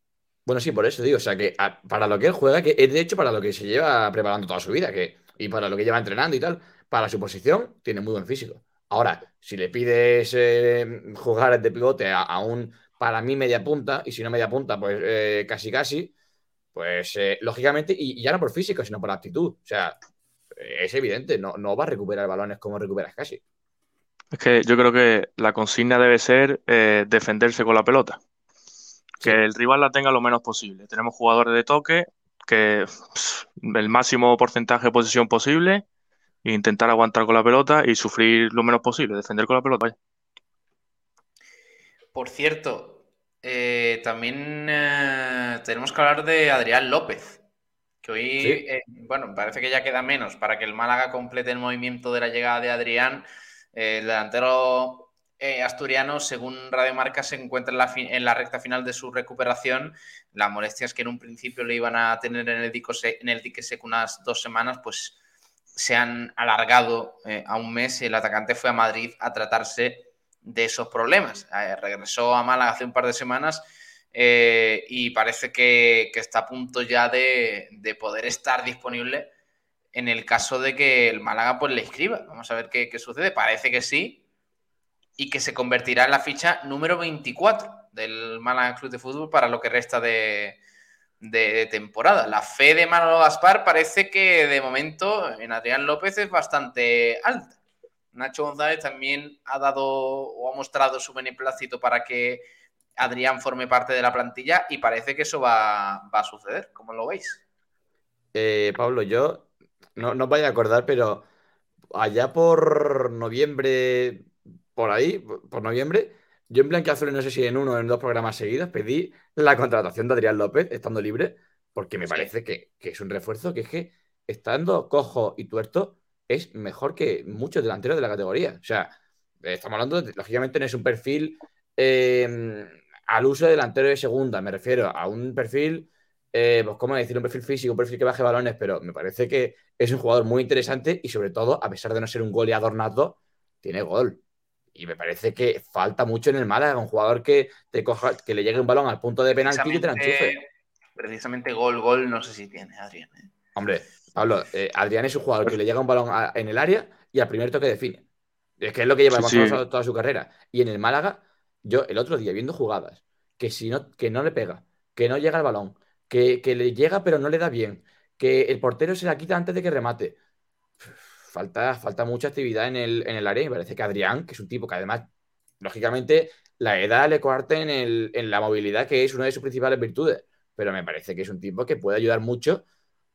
Bueno, sí, por eso digo, o sea, que para lo que él juega, que es de hecho para lo que se lleva preparando toda su vida, que, y para lo que lleva entrenando y tal, para su posición, tiene muy buen físico. Ahora, si le pides eh, jugar de pivote a, un, para mí, media punta, y si no media punta, pues eh, casi casi, pues eh, lógicamente, y, ya no por físico, sino por actitud. O sea, es evidente, no, no va a recuperar balones como recuperas casi. Es que yo creo que la consigna debe ser eh, defenderse con la pelota. Que el rival la tenga lo menos posible. Tenemos jugadores de toque, que el máximo porcentaje de posición posible, e intentar aguantar con la pelota y sufrir lo menos posible, defender con la pelota. Por cierto, eh, también eh, tenemos que hablar de Adrián López que hoy, eh, bueno, parece que ya queda menos para que el Málaga complete el movimiento de la llegada de Adrián. El delantero asturiano, según Radio Marca, se encuentra en la, recta final de su recuperación. La molestia es que en un principio le iban a tener en el, en el dique seco unas dos semanas, pues se han alargado a un mes y el atacante fue a Madrid a tratarse de esos problemas. regresó a Málaga hace un par de semanas eh, y parece que, está a punto ya de, poder estar disponible en el caso de que el Málaga pues le escriba. Vamos a ver qué, sucede. Parece que sí y que se convertirá en la ficha número 24 del Málaga Club de Fútbol para lo que resta de, temporada. La fe de Manolo Gaspar parece que de momento en Adrián López es bastante alta. Nacho González también ha dado o ha mostrado su beneplácito para que Adrián forme parte de la plantilla y parece que eso va, a suceder. ¿Cómo lo veis? Eh, Pablo, yo no, no os vaya a acordar, pero allá por noviembre, por ahí, por noviembre, yo en Blanque Azul, no sé si en uno o en dos programas seguidos, pedí la contratación de Adrián López, estando libre, porque me parece que, es un refuerzo que es que, estando cojo y tuerto, es mejor que muchos delanteros de la categoría. O sea, estamos hablando, de, lógicamente, no es un perfil eh, al uso de delantero de segunda, me refiero a un perfil, eh, pues, ¿cómo decir? Un perfil físico, un perfil que baje balones, pero me parece que es un jugador muy interesante y, sobre todo, a pesar de no ser un goleador nato, tiene gol. Y me parece que falta mucho en el Málaga, un jugador que te coja, que le llegue un balón al punto de penalti y te la enchufe. Precisamente gol, gol, no sé si tiene Adrián. ¿eh? Hombre, Pablo, eh, Adrián es un jugador que le llega un balón en el área y al primer toque define. Es que es lo que lleva toda su carrera. Y en el Málaga, yo el otro día viendo jugadas, que si no, que no le pega, que no llega el balón, que, le llega pero no le da bien, que el portero se la quita antes de que remate. Falta, falta mucha actividad en el, en el área. Y me parece que Adrián, que es un tipo que además, lógicamente, la edad le coarte en, el, en la movilidad, que es una de sus principales virtudes. Pero me parece que es un tipo que puede ayudar mucho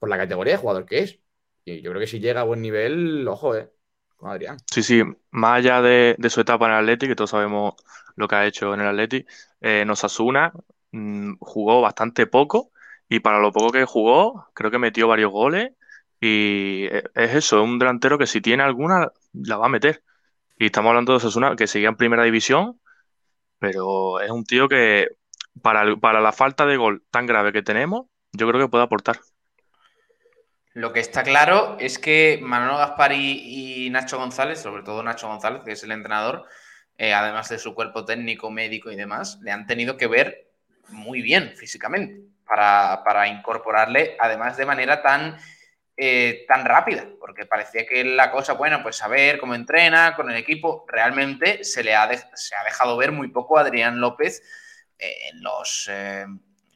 por la categoría de jugador que es. Y yo creo que si llega a buen nivel, ojo, eh, con Adrián. Sí, sí, más allá de, su etapa en el Atleti, que todos sabemos lo que ha hecho en el Atleti, eh, Nosasuna mm, jugó bastante poco y para lo poco que jugó, creo que metió varios goles y e, es eso, es un delantero que si tiene alguna, la va a meter. Y estamos hablando de Osasuna, que seguía en primera división, pero es un tío que para, para la falta de gol tan grave que tenemos, yo creo que puede aportar. Lo que está claro es que Manolo Gaspar y, Nacho González, sobre todo Nacho González, que es el entrenador, eh, además de su cuerpo técnico, médico y demás, le han tenido que ver muy bien físicamente para, incorporarle, además de manera tan, eh, tan rápida, porque parecía que la cosa, bueno, pues saber cómo entrena con el equipo, realmente se le ha, se ha dejado ver muy poco a Adrián López eh, en los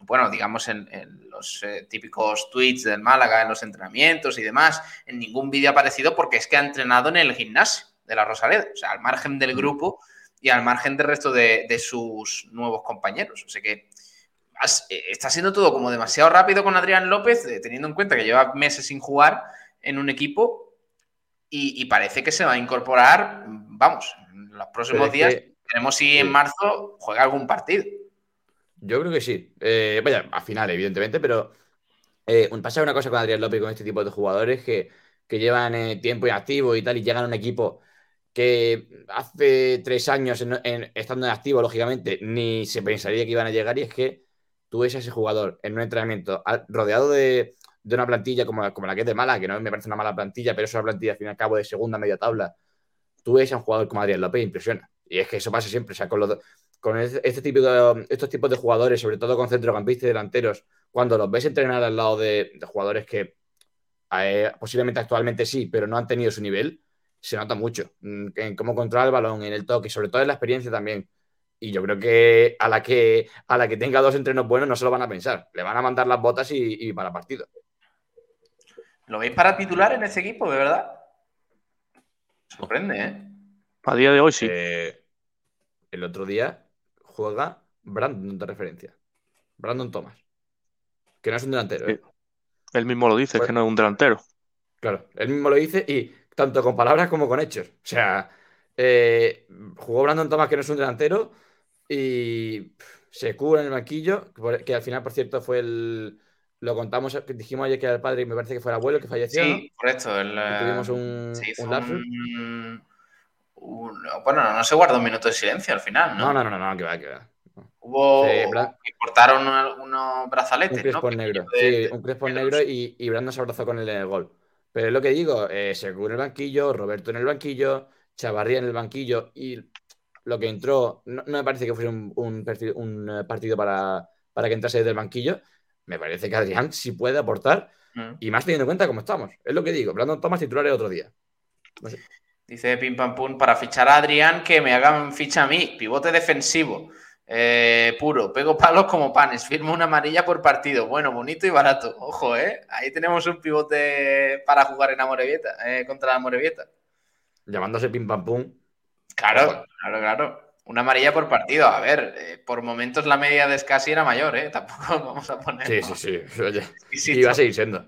bueno, digamos, en, los eh, típicos tweets del Málaga, en los entrenamientos y demás, en ningún vídeo ha aparecido porque es que ha entrenado en el gimnasio de la Rosaleda, o sea, al margen del grupo y al margen del resto de, sus nuevos compañeros. O sea que eh, está siendo todo como demasiado rápido con Adrián López, eh, teniendo en cuenta que lleva meses sin jugar en un equipo y, parece que se va a incorporar, vamos, en los próximos días. Veremos si en marzo juega algún partido. Yo creo que sí. Eh, vaya, al final, evidentemente, pero eh, pasa una cosa con Adrián López con este tipo de jugadores que, llevan eh, tiempo inactivo y tal, y llegan a un equipo que hace tres años estando en activo, lógicamente, ni se pensaría que iban a llegar, y es que tú ves a ese jugador en un entrenamiento rodeado de, una plantilla como, como la que es de mala, que no me parece una mala plantilla, pero es una plantilla al fin y al cabo de segunda media tabla. Tú ves a un jugador como Adrián López, impresiona. Y es que eso pasa siempre. O sea, con los, con este tipo de, estos tipos de jugadores, sobre todo con centrocampistas y delanteros, cuando los ves entrenar al lado de, jugadores que eh, posiblemente actualmente sí, pero no han tenido su nivel, se nota mucho mm, en cómo controlar el balón, en el toque, sobre todo en la experiencia también. Y yo creo que a la que, a la que tenga dos entrenos buenos no se lo van a pensar. Le van a mandar las botas y, para partido. ¿Lo veis para titular en ese equipo, de verdad? Sorprende, ¿eh? A día de hoy sí. Eh, el otro día juega Brandon de referencia. Brandon Thomas. Que no es un delantero. ¿eh? Él mismo lo dice, es que no es un delantero. Claro, él mismo lo dice y tanto con palabras como con hechos. O sea, eh, jugó Brandon Thomas, que no es un delantero, y se cubre en el banquillo, que al final, por cierto, fue el. Lo contamos, dijimos ayer que era el padre y me parece que fue el abuelo que falleció. Sí, correcto. tuvimos un, un, bueno, no se guardó un minuto de silencio al final, ¿no? No, no, no, no, que va, que va. Hubo. que cortaron unos, brazaletes. Un crespo negro. Sí, un crespo negro y, y, Brandon se abrazó con el, gol. Pero es lo que digo, eh, Según en el banquillo, Roberto en el banquillo, Chavarría en el banquillo y lo que entró, no, me parece que fuera un, un, eh, partido para, para, que entrase desde el banquillo. Me parece que Adrián sí puede aportar mm. y más teniendo en cuenta cómo estamos. Es lo que digo, Brandon Thomas titular el otro día. No sé. Dice Pim Pam Pum, para fichar a Adrián, que me hagan ficha a mí. Pivote defensivo. Eh, puro, pego palos como panes, firmo una amarilla por partido. Bueno, bonito y barato. Ojo, ¿eh? Ahí tenemos un pivote para jugar en Amorebieta, eh, contra la Amorebieta. Llamándose Pim Pam Pum. Claro, claro, claro. Una amarilla por partido. A ver, eh, por momentos la media de Scassi era mayor, ¿eh? Tampoco vamos a poner. Sí, sí, sí. Oye, y va a seguir siendo.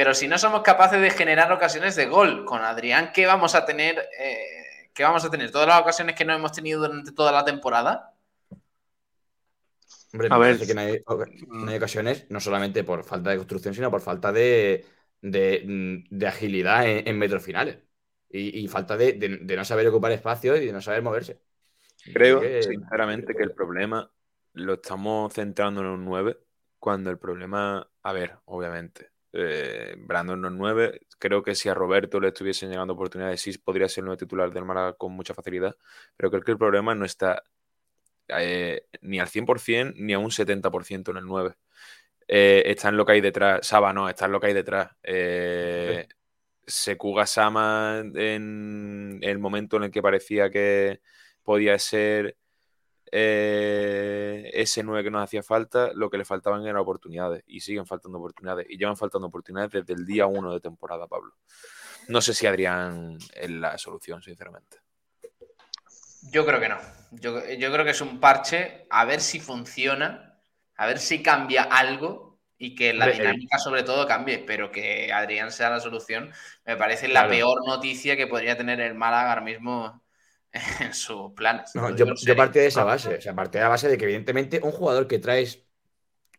Pero si no somos capaces de generar ocasiones de gol con Adrián, ¿qué vamos a tener? Eh, ¿Qué vamos a tener? ¿Todas las ocasiones que no hemos tenido durante toda la temporada? Hombre, a ver, que no hay, ocasiones, no solamente por falta de construcción, sino por falta de, de, mm, de agilidad en, en metros finales. Y, y falta de, de- de no saber ocupar espacio y de no saber moverse. Creo, que- sinceramente, que el problema lo estamos centrando en un 9, cuando el problema, a ver, obviamente, eh, Brandon no es 9, creo que si a Roberto le estuviesen llegando oportunidades, sí podría ser el nuevo titular del Málaga con mucha facilidad, pero creo que el problema no está eh, ni al 100% ni a un 70% en el 9. Eh, está en lo que hay detrás, Saba no, está en lo que hay detrás. Eh, Sekuga Sama en el momento en el que parecía que podía ser eh, ese 9 que nos hacía falta, lo que le faltaban eran oportunidades y siguen faltando oportunidades y llevan faltando oportunidades desde el día 1 de temporada, Pablo. No sé si Adrián es la solución, sinceramente. Yo creo que no. Yo, yo creo que es un parche, a ver si funciona, a ver si cambia algo y que la dinámica sobre todo cambie, pero que Adrián sea la solución, me parece la Claro. peor noticia que podría tener el Málaga ahora mismo en sus planes. No, yo, yo serio. partí de esa base. O sea, partí de la base de que, evidentemente, un jugador que traes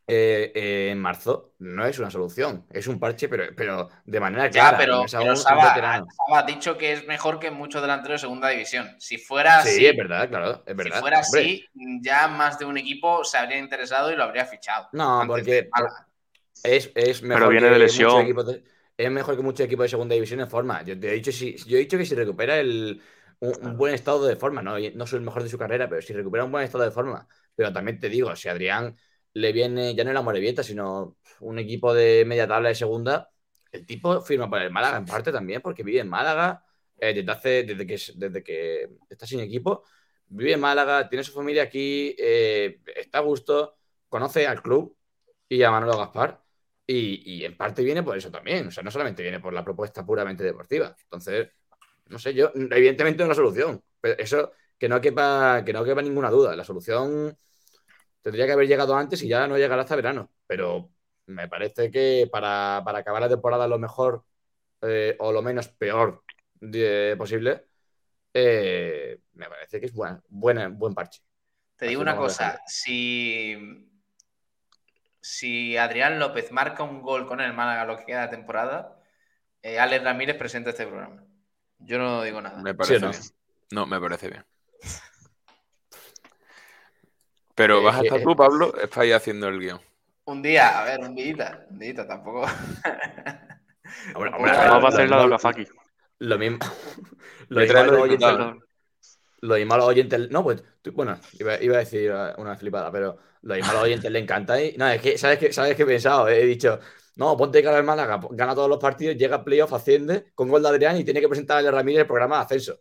eh, eh, en marzo no es una solución. Es un parche, pero, pero de manera Ya, clara. pero, no es a pero un Saba, veterano. Saba ha dicho que es mejor que muchos delanteros de segunda división. Si fuera Sí, así, es verdad, claro. Es si verdad. fuera Hombre, así, ya más de un equipo se habría interesado y lo habría fichado. No, porque es, es mejor viene que de muchos lesión. equipos de- es mejor que muchos equipos de segunda división en forma. Yo te he dicho, si, yo he dicho que si recupera el, un, un buen estado de forma, no, no soy el mejor de su carrera, pero si recupera un buen estado de forma. Pero también te digo, si Adrián le viene ya no la Morevieta, sino un equipo de media tabla de segunda, el tipo firma para el Málaga en parte también, porque vive en Málaga eh, desde, hace, desde, que, desde que está sin equipo. Vive en Málaga, tiene su familia aquí, eh, está a gusto, conoce al club y a Manolo Gaspar. Y, y en parte viene por eso también. O sea, no solamente viene por la propuesta puramente deportiva. Entonces, no sé, yo, evidentemente es la solución. Pero eso, que no quepa, que no quepa ninguna duda. La solución tendría que haber llegado antes y ya no llegará hasta verano. Pero me parece que para, para acabar la temporada lo mejor eh, o lo menos peor de- posible, eh, me parece que es buena, buena, buen parche. Te digo Así una cosa, si, si Adrián López marca un gol con el Málaga lo que queda de temporada, eh, Alex Ramírez presenta este programa. Yo no digo nada. Me ¿Sí o parece no? bien. No, me parece bien. Pero Eh, vas a que- estar tú, Pablo, es para ir haciendo el guion. Un día, a ver, un día, un día tampoco. Vamos a hacer la lo- doble Faki. Lo mismo. Lo mismo lo los diputado. oyentes. No, pues, tú- bueno, iba, iba a decir uh, una flipada, pero lo mismo a los oyentes le encanta. Y, no, es que, ¿sabes qué, ¿sabes qué he pensado? He dicho, no, ponte cara al Málaga, gana todos los partidos, llega a playoff, asciende con gol de Adrián y tiene que presentar a Ramírez el programa de ascenso.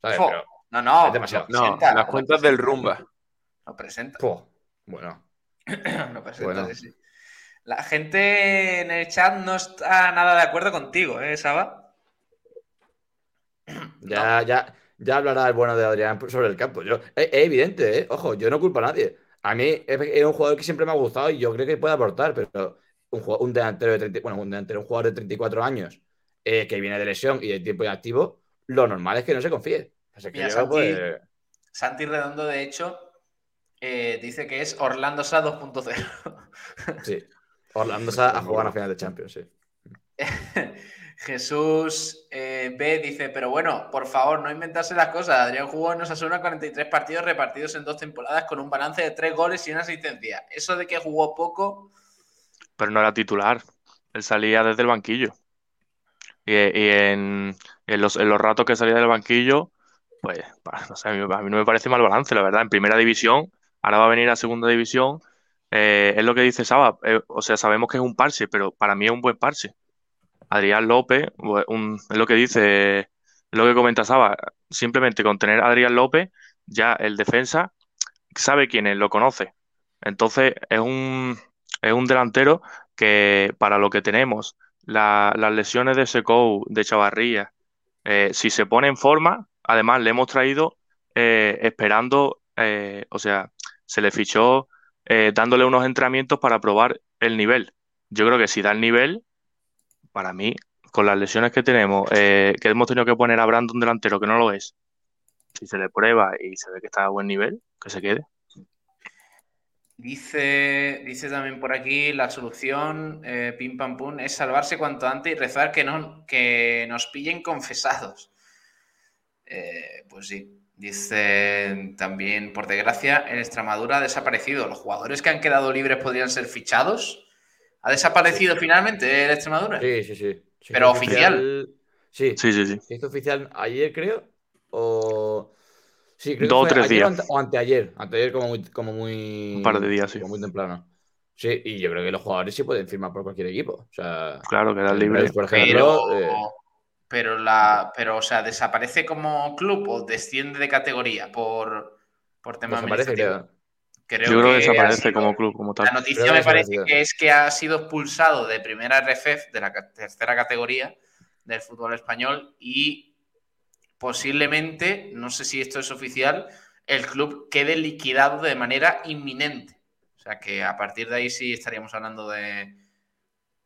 ¿Sabes? Jo, Pero, no, no. es demasiado. No, presenta, las cuentas presenta, del Rumba. Lo presenta. po, bueno, Lo presenta, Bueno. sí, sí. La gente en el chat no está nada de acuerdo contigo, ¿eh, Saba? ya, ya, ya hablará el bueno de Adrián sobre el campo. Yo, es, es evidente, ¿eh? Ojo, yo no culpo a nadie. A mí es, es un jugador que siempre me ha gustado y yo creo que puede aportar, pero un, jugador- un delantero de 30, bueno, un delantero, un jugador de 34 años eh, que viene de lesión y de tiempo inactivo, lo normal es que no se confíe. Que Mira, llega, Santi- pues, Santi Redondo, de hecho, eh, dice que es Orlando Sa 2.0. sí. Orlando se a jugar a final de Champions, sí. Jesús eh, B dice, pero bueno, por favor, no inventarse las cosas. Adrián jugó en Osasuna 43 partidos repartidos en dos temporadas con un balance de tres goles y una asistencia. Eso de que jugó poco, Pero no era titular. Él salía desde el banquillo. Y, en, los, ratos que salía del banquillo, pues, no sé, a mí, a mí no me parece mal balance, la verdad. En primera división, ahora va a venir a segunda división. eh, es lo que dice Saba. eh, o sea, sabemos que es un parche, pero para mí es un buen parche. Adrián López, es lo que dice, es lo que comenta Saba. Simplemente con tener a Adrián López, ya el defensa sabe quién es, lo conoce. Entonces, es un, es un delantero que para lo que tenemos, la- las lesiones de Secou, de Chavarría, eh, si se pone en forma, además le hemos traído eh, esperando, eh, o sea, se le fichó dándole unos entrenamientos para probar el nivel. Yo creo que si da el nivel, para mí, con las lesiones que tenemos, eh, que hemos tenido que poner a Brandon delantero, que no lo es, si se le prueba y se ve que está a buen nivel, que se quede. Dice, dice también por aquí, la solución, eh, pim pam pum, es salvarse cuanto antes y rezar que, no, que nos pillen confesados. Eh, pues sí. Dice también, por desgracia, el Extremadura ha desaparecido. ¿Los jugadores que han quedado libres podrían ser fichados? ¿Ha desaparecido finalmente el Extremadura? Sí, sí, sí. Pero oficial. Sí, Sí, sí, sí. se hizo oficial ayer, creo. O. Sí, creo Dos o que fue tres días. o ante- o anteayer. Anteayer, como muy, como muy. Un par de días, sí. Como muy temprano. Sí, y yo creo que los jugadores sí pueden firmar por cualquier equipo. O sea. Claro, quedan libres. Por Pero, ejemplo. eh, pero la, pero, o sea, ¿desaparece como club o desciende de categoría por, por tema desaparece, administrativo? creo. Creo Yo creo que desaparece sido- como club, como La tal. noticia Creo que me parece que es que ha sido expulsado de primera RFF, de la tercera categoría del fútbol español, y posiblemente, no sé si esto es oficial, el club quede liquidado de manera inminente. O sea que a partir de ahí sí estaríamos hablando de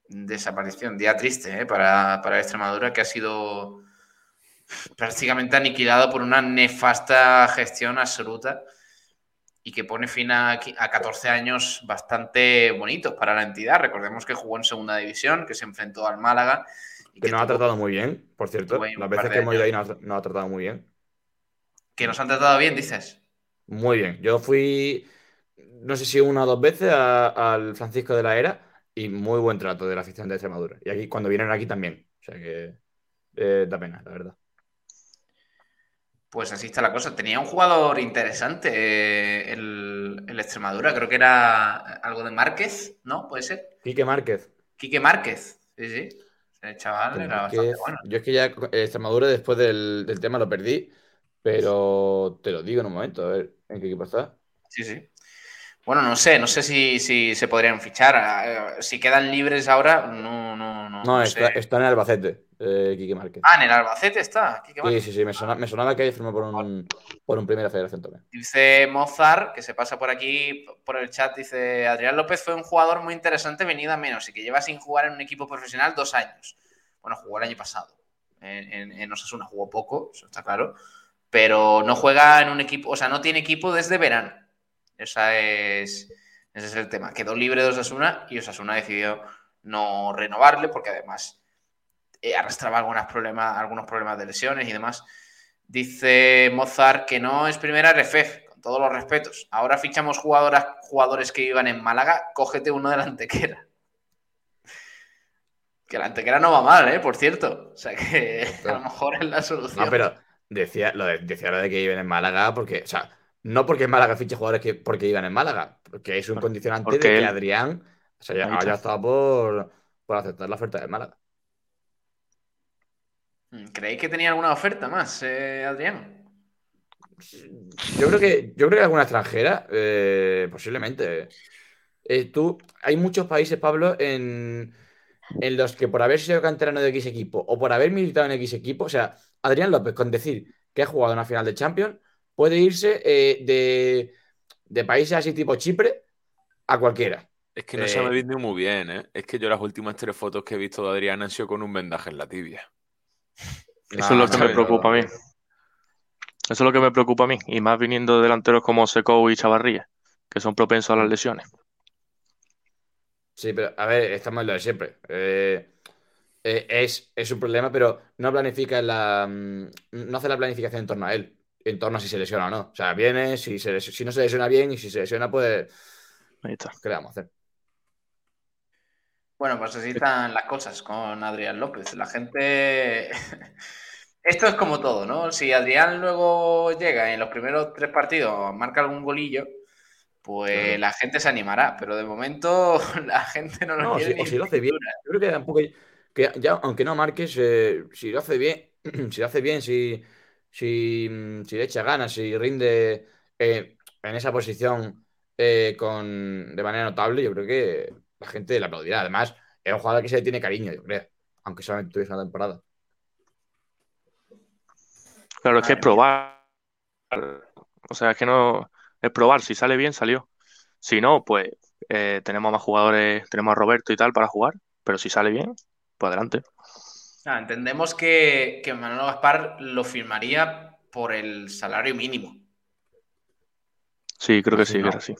desaparición. Día triste ¿eh? para, para Extremadura, que ha sido prácticamente aniquilado por una nefasta gestión absoluta y que pone fin a, a 14 años bastante bonitos para la entidad. Recordemos que jugó en segunda división, que se enfrentó al Málaga. Y Que que, nos ha tratado muy bien, por cierto. Las veces que hemos ido ahí nos, ha- nos ha tratado muy bien. que nos han tratado bien, dices. Muy bien. Yo fui, no sé si una o dos veces al Francisco de la Era y muy buen trato de la afición de Extremadura. Y aquí, cuando vienen aquí también. O sea que eh, da pena, la verdad. Pues así está la cosa. Tenía un jugador interesante, eh, el, el Extremadura. Creo que era algo de Márquez, ¿no? ¿Puede ser? Quique Márquez. Quique Márquez. Sí, sí. El chaval era Márquez. bastante bueno. Yo es que ya Extremadura después del, del tema lo perdí, pero te lo digo en un momento, a ver en qué equipo está. Sí, sí. Bueno, no sé, no sé si, si se podrían fichar. Eh, Si quedan libres ahora, no, no, no. No, está, sé. está en el Albacete, eh, Quique Márquez. Ah, en el Albacete está. Quique Sí, Márquez. sí, sí, me, sona- me sonaba que firmó por un, por un Primera Federación también. Dice Mozart, que se pasa por aquí, por el chat, dice, Adrián López fue un jugador muy interesante venido a menos y que lleva sin jugar en un equipo profesional dos años. Bueno, jugó el año pasado. En, en, en Osasuna jugó poco, eso está claro. Pero no juega en un equipo, o sea, no tiene equipo desde verano. Esa es, ese es el tema. Quedó libre de Osasuna y Osasuna decidió no renovarle porque además eh, arrastraba algunos problemas, algunos problemas de lesiones y demás. Dice Mozart que no es primera RFF, con todos los respetos. Ahora fichamos jugadoras, jugadores que vivan en Málaga, cógete uno de la Antequera. Que la Antequera no va mal, ¿eh? Por cierto. O sea que a lo mejor es la solución. No, pero decía lo de, decía lo de que viven en Málaga porque, o sea, no porque Málaga fiche jugadores que porque vivan en Málaga, porque es un Por- condicionante porque de que él- Adrián o sea, ya, haya estado por, por aceptar la oferta de Málaga. Mm, ¿Creéis que tenía alguna oferta más, eh, Adrián? Yo creo que, yo creo que alguna extranjera, eh, posiblemente. Eh, tú, hay muchos países, Pablo, en, en los que por haber sido canterano de X equipo o por haber militado en X equipo, o sea, Adrián López, con decir que ha jugado una final de Champions, puede irse eh, de, de países así tipo Chipre a cualquiera. Es que no Eh, se me ha visto muy bien, ¿eh? Es que yo las últimas tres fotos que he visto de Adrián han sido con un vendaje en la tibia. Eso es lo que me preocupa a mí. Eso es lo que me preocupa a mí. Y más viniendo de delanteros como Seco y Chavarría, que son propensos a las lesiones. Sí, pero a ver, estamos en lo de siempre. Eh, eh, es, es un problema, pero no planifica la. mm, No hace la planificación en torno a él, en torno a si se lesiona o no. O sea, viene, si, se, les- si no se lesiona bien y si se lesiona, pues. Ahí está. ¿Qué le vamos a hacer? Bueno, pues así están las cosas con Adrián López. La gente. Esto es como todo, ¿no? Si Adrián luego llega en los primeros tres partidos marca algún golillo, pues Claro. la gente se animará. Pero de momento la gente no lo No, quiere si, ni o si lo hace bien. Yo creo que tampoco. Que ya, aunque no marques, eh, si lo hace bien, si lo hace bien, si, si, mm, si le echa ganas, si rinde eh, en esa posición eh, con, de manera notable, yo creo que la gente le aplaudirá. Además, es un jugador que se le tiene cariño, yo creo. Aunque solamente tuviese una temporada. Claro, es que es probar. O sea, es que no. Es probar. Si sale bien, salió. Si no, pues eh, tenemos más jugadores, tenemos a Roberto y tal para jugar. Pero si sale bien, pues adelante. Ah, entendemos que, que Manolo Gaspar lo firmaría por el salario mínimo. Sí, creo que sí, que era así.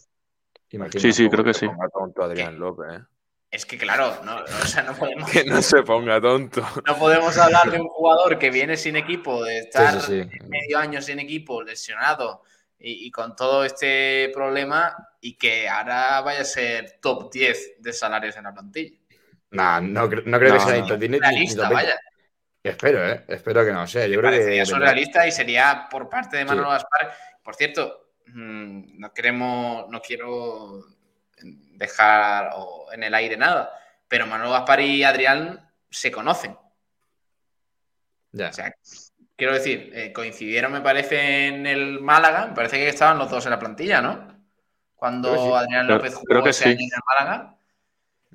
Sí, sí, creo que sí. ponga tonto Adrián López, ¿eh? Es que claro, no, o sea, no podemos, Que no se ponga tonto. no podemos hablar de un jugador que viene sin equipo, de estar sí, sí. medio año sin equipo, lesionado y, y con todo este problema y que ahora vaya a ser top 10 de salarios en la plantilla. Nah, no, cre- no creo que No, sea no. ni top 10 ni- ni Realista, top 20. vaya. Espero, ¿eh? Espero que no sea. Yo creo que. Parecería vendrá. surrealista y sería por parte de Manolo Sí. Gaspar. Por cierto, mm, no queremos, no quiero dejar en el aire nada, pero Manolo Gaspar y Adrián se conocen. Ya. O sea, quiero decir, eh, coincidieron, me parece, en el Málaga. Me parece que estaban los dos en la plantilla, ¿no? Cuando que sí. Adrián López jugó creo que ese sí. año en el Málaga.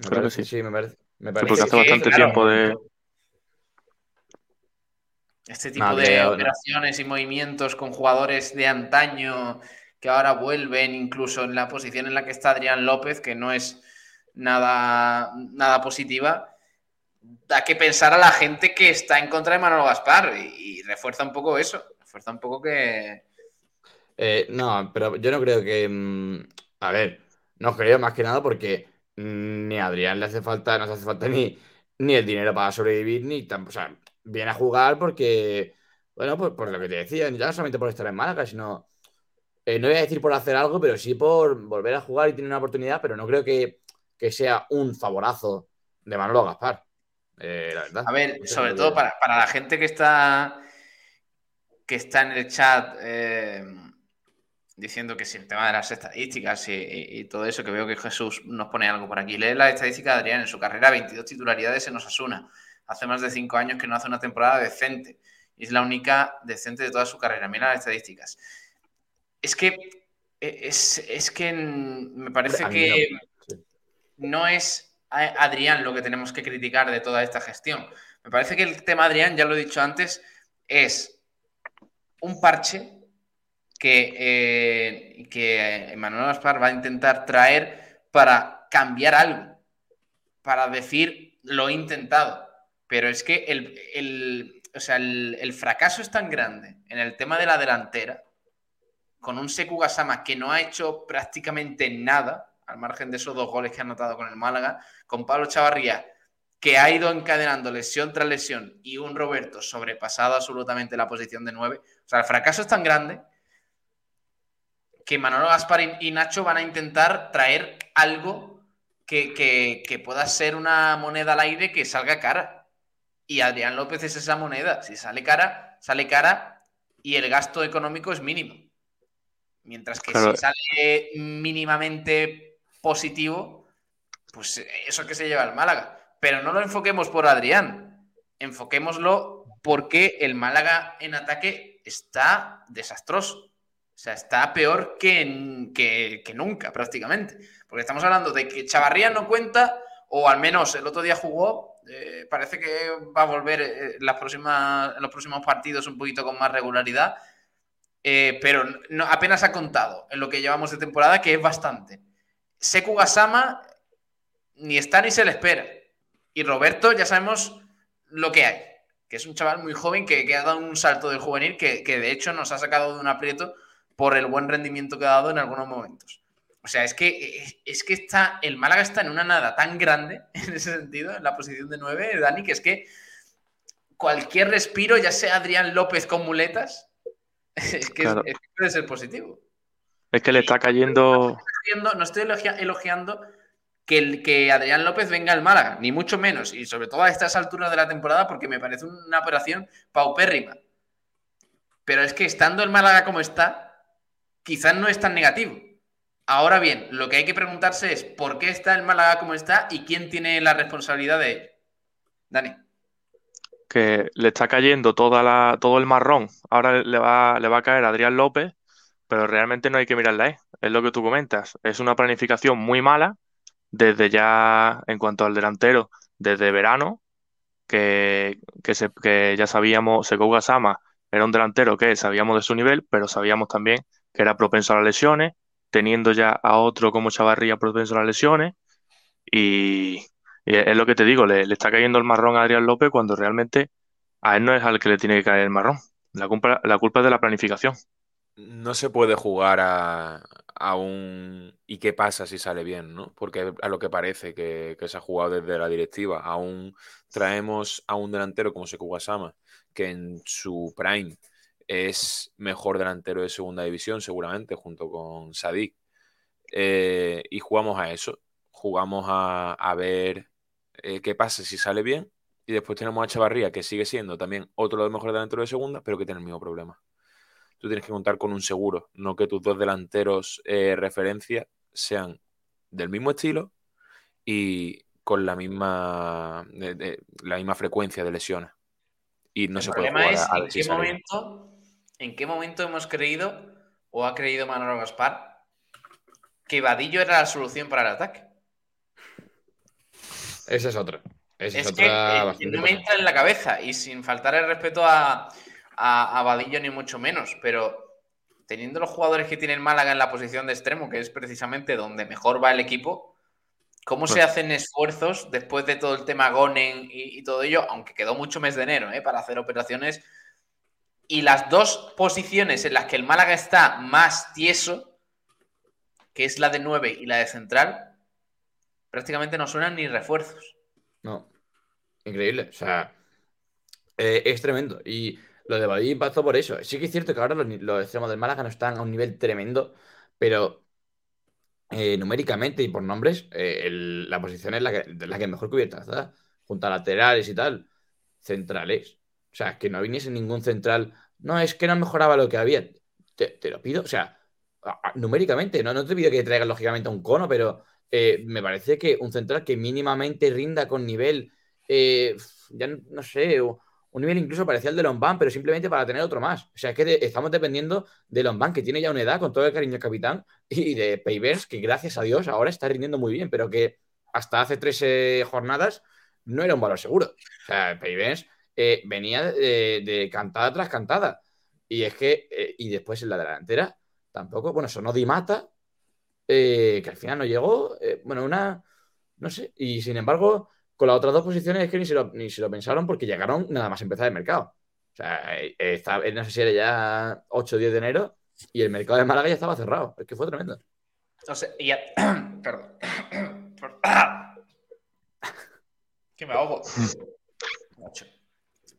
Creo que sí. sí, me parece. Me Sí, parece porque que hace bastante claro. tiempo de. Este tipo de no. operaciones y movimientos con jugadores de antaño que ahora vuelven, incluso en la posición en la que está Adrián López, que no es nada, nada positiva, da que pensar a la gente que está en contra de Manolo Gaspar y, y refuerza un poco eso, refuerza un poco que... Eh, no, pero yo no creo que. mm, a ver, no creo más que nada porque ni a Adrián le hace falta, no hace falta ni, ni el dinero para sobrevivir, ni tampoco. O sea, viene a jugar porque. Bueno, pues por lo que te decía, ya no solamente por estar en Málaga, sino. eh, no voy a decir por hacer algo, pero sí por volver a jugar y tener una oportunidad, pero no creo que, que sea un favorazo de Manolo Gaspar. eh, la verdad. A ver, No sé, sobre todo para, para la gente que está, que está en el chat eh, diciendo que si el tema de las estadísticas y, y- y todo eso, que veo que Jesús nos pone algo por aquí. Lee la estadística de Adrián en su carrera, 22 titularidades en Osasuna. Hace más de 5 años que no hace una temporada decente. Y es la única decente de toda su carrera. Mira las estadísticas. Es que, eh, es, es que me parece que no. Es a Adrián lo que tenemos que criticar de toda esta gestión. Me parece que el tema Adrián, ya lo he dicho antes, es un parche que, eh, que va a intentar traer para cambiar algo, para decir lo intentado. Pero es que el, el- o sea, el, el fracaso es tan grande en el tema de la delantera, con un Seku Gasama que no ha hecho prácticamente nada, al margen de esos dos goles que ha anotado con el Málaga, con Pablo Chavarría, que ha ido encadenando lesión tras lesión, y un Roberto sobrepasado absolutamente la posición de 9. O sea, el fracaso es tan grande que Manolo Gaspar y- Nacho van a intentar traer algo que, que- que pueda ser una moneda al aire que salga cara. Y Adrián López es esa moneda. Si sale cara, sale cara y el gasto económico es mínimo. Mientras que Claro. si sale mínimamente positivo, pues eso que se lleva el Málaga. Pero no lo enfoquemos por Adrián, enfoquémoslo porque el Málaga en ataque está desastroso. O sea, está peor que, que, nunca prácticamente. Porque estamos hablando de que Chavarría no cuenta, o al menos el otro día jugó, eh, parece que va a volver eh, en, las próximas, los próximos partidos un poquito con más regularidad, eh, pero apenas ha contado en lo que llevamos de temporada, que es bastante. Seku Gasama ni está ni se le espera. Y Roberto ya sabemos lo que hay, que es un chaval muy joven que, que ha dado un salto del juvenil que, que, de hecho nos ha sacado de un aprieto por el buen rendimiento que ha dado en algunos momentos. O sea, es que, es que está, el Málaga está en una nada tan grande en ese sentido, en la posición de 9, Dani, que es que cualquier respiro, ya sea Adrián López con muletas, es que, Claro. es, es que puede ser positivo. Es que le está cayendo. no estoy elogia- elogiando que, el- que Adrián López venga al Málaga, ni mucho menos, y sobre todo a estas alturas de la temporada, porque me parece una operación paupérrima. Pero es que estando el Málaga como está, quizás no es tan negativo. Ahora bien, lo que hay que preguntarse es por qué está el Málaga como está y quién tiene la responsabilidad de ello. Dani. que le está cayendo toda la, todo el marrón. Ahora le va, le va a caer a Adrián López, pero realmente no hay que mirarla, ¿eh? Es lo que tú comentas. Es una planificación muy mala desde ya, en cuanto al delantero, desde verano, que, que, se- que ya sabíamos, Sekou Gassama era un delantero que sabíamos de su nivel, pero sabíamos también que era propenso a las lesiones, teniendo ya a otro como Chavarría propenso a las lesiones, y, es lo que te digo, le, está cayendo el marrón a Adrián López cuando realmente a él no es al que le tiene que caer el marrón. La culpa, es de la planificación. No se puede jugar a, aún. ¿Y qué pasa si sale bien, no? Porque a lo que parece que, se ha jugado desde la directiva, aún traemos a un delantero como Sekou Sama, que en su prime es mejor delantero de segunda división, seguramente, junto con Sadik. Eh, y jugamos a eso. Jugamos a, ver eh, qué pasa si sale bien. Y después tenemos a Chavarría, que sigue siendo también otro de los mejores delanteros de segunda, pero que tiene el mismo problema tú tienes que contar con un seguro, no que tus dos delanteros eh, referencia sean del mismo estilo y con la misma, la misma frecuencia de lesiones. Y no el se problema puede es en qué momento, en qué momento hemos creído o ha creído Manolo Gaspar que Vadillo era la solución para el ataque. Esa es otra. Esa es, otra que, no me entra en la cabeza y sin faltar el respeto a, a, Vadillo ni mucho menos, pero teniendo los jugadores que tiene el Málaga en la posición de extremo, que es precisamente donde mejor va el equipo, ¿cómo se pues hacen esfuerzos después de todo el tema Gonen y, todo ello? Aunque quedó mucho mes de enero ¿eh? para hacer operaciones. Y las dos posiciones en las que el Málaga está más tieso, que es la de 9 y la de central, prácticamente no suenan ni refuerzos. No, increíble. O sea, eh, es tremendo. Y lo de Badí pasó por eso. Sí que es cierto que ahora los, extremos del Málaga no están a un nivel tremendo, pero eh, numéricamente y por nombres, eh, la posición es la que, la que mejor cubierta está, junto a laterales y tal, centrales. O sea, que no viniese ningún central. No, es que no mejoraba lo que había. Te, lo pido, o sea, numéricamente, no, no te pido que traigas lógicamente un cono, pero eh, me parece que un central que mínimamente rinda con nivel, ya no, sé, un nivel incluso parecido al de Lombán, pero simplemente para tener otro más. O sea, es que estamos dependiendo de Lombán, que tiene ya una edad, con todo el cariño del capitán, y de Payverse, que gracias a Dios ahora está rindiendo muy bien, pero que hasta hace tres eh, jornadas no era un valor seguro. O sea, Payverse eh, venía de, cantada tras cantada. Y es que, eh, y después en la delantera, tampoco, bueno, sonó Di Mata, que al final no llegó, bueno, una, no sé, y sin embargo, con las otras dos posiciones es que ni se lo, ni se lo pensaron porque llegaron nada más empezar el mercado. O sea, eh, está, no sé si era ya 8 o 10 de enero y el mercado de Málaga ya estaba cerrado. Es que fue tremendo. Entonces, ya... Perdón. que me ahogo.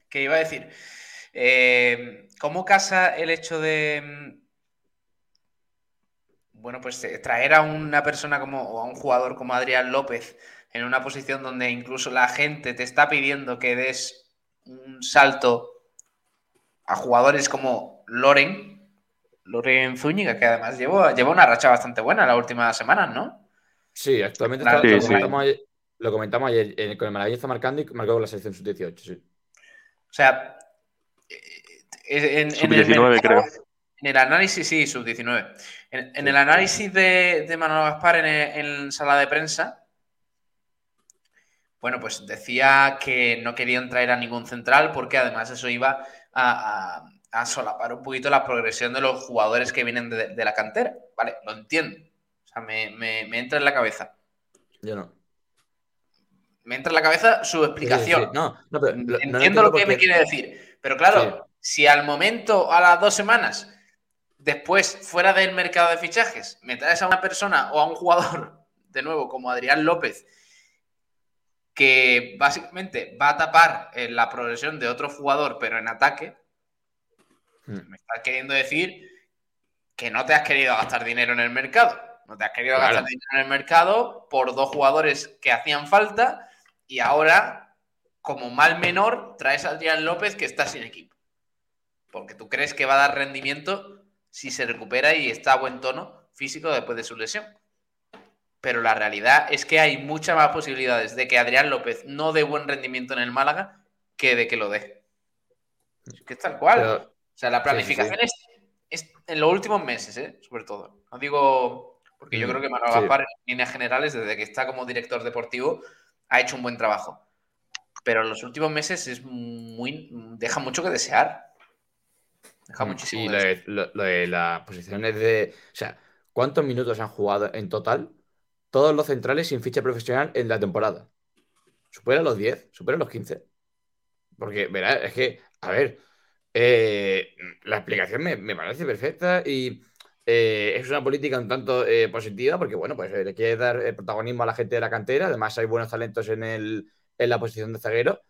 ¿Qué iba a decir? Eh, ¿Cómo casa el hecho de... Bueno, pues eh, traer a una persona como, o a un jugador como Adrián López en una posición donde incluso la gente te está pidiendo que des un salto a jugadores como Loren, Loren Zúñiga, que además llevó, llevó una racha bastante buena las últimas semanas, ¿no? Sí, actualmente lo, comentamos ayer, con el Malagueño está marcando y marcó con la selección sub-18, sí. O sea, eh, en, sub-19 creo. En el análisis, sí, sub-19. En, el análisis de, de Manuel Gaspar en, en sala de prensa, bueno, pues decía que no querían traer a ningún central porque además eso iba a, solapar un poquito la progresión de los jugadores que vienen de, la cantera. Vale, lo entiendo. O sea, me, entra en la cabeza. Yo no. Me entra en la cabeza su explicación. No, no, pero entiendo lo que me quiere decir. Pero claro, si al momento, a las dos semanas, después, fuera del mercado de fichajes, me traes a una persona o a un jugador, de nuevo, como Adrián López, que básicamente va a tapar eh, la progresión de otro jugador, pero en ataque. Hmm. Me estás queriendo decir que no te has querido gastar dinero en el mercado. No te has querido gastar dinero en el mercado por dos jugadores que hacían falta y ahora, como mal menor, traes a Adrián López que está sin equipo. Porque tú crees que va a dar rendimiento si se recupera y está a buen tono físico después de su lesión pero la realidad es que hay muchas más posibilidades de que Adrián López no dé buen rendimiento en el Málaga que de que lo dé. Es que es tal cual. o sea, la planificación Es, en los últimos meses, ¿eh? sobre todo. No digo, porque yo mm, creo que Manuel Gaspar, en líneas generales, desde que está como director deportivo, ha hecho un buen trabajo. Pero en los últimos meses es muy. deja mucho que desear. Deja mm, muchísimo. Y lo de, lo de las posiciones de. O sea, ¿cuántos minutos han jugado en total todos los centrales sin ficha profesional en la temporada. Supera los 10, supera los 15. Porque, verá, es que, a ver, eh, la explicación me, parece perfecta y eh, es una política un tanto eh, positiva porque, bueno, pues eh, le quiere dar protagonismo a la gente de la cantera. Además, hay buenos talentos en, el, en la posición de zaguero.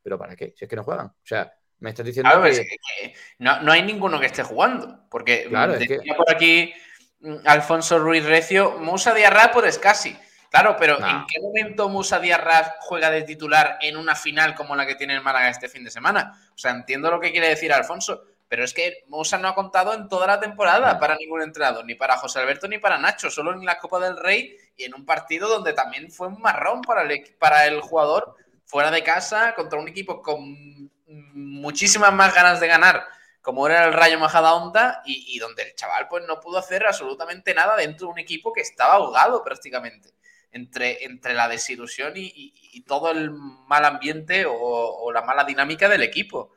¿Pero para qué? Si es que no juegan. O sea, me estás diciendo Claro, que... es que no, no hay ninguno que esté jugando. Porque Claro, es que- por aquí mm, Alfonso Ruiz Recio, Musa Diarra, pues casi. Claro, pero No. ¿en qué momento Musa Diarra juega de titular en una final como la que tiene el Málaga este fin de semana? O sea, entiendo lo que quiere decir Alfonso, pero es que Musa no ha contado en toda la temporada para ningún entrenador, ni para José Alberto ni para Nacho, solo en la Copa del Rey y en un partido donde también fue un marrón para el, para el jugador fuera de casa contra un equipo con muchísimas más ganas de ganar como era el Rayo Majadahonda y, y donde el chaval pues no pudo hacer absolutamente nada dentro de un equipo que estaba ahogado prácticamente entre, entre la desilusión y, y- y todo el mal ambiente o, o la mala dinámica del equipo.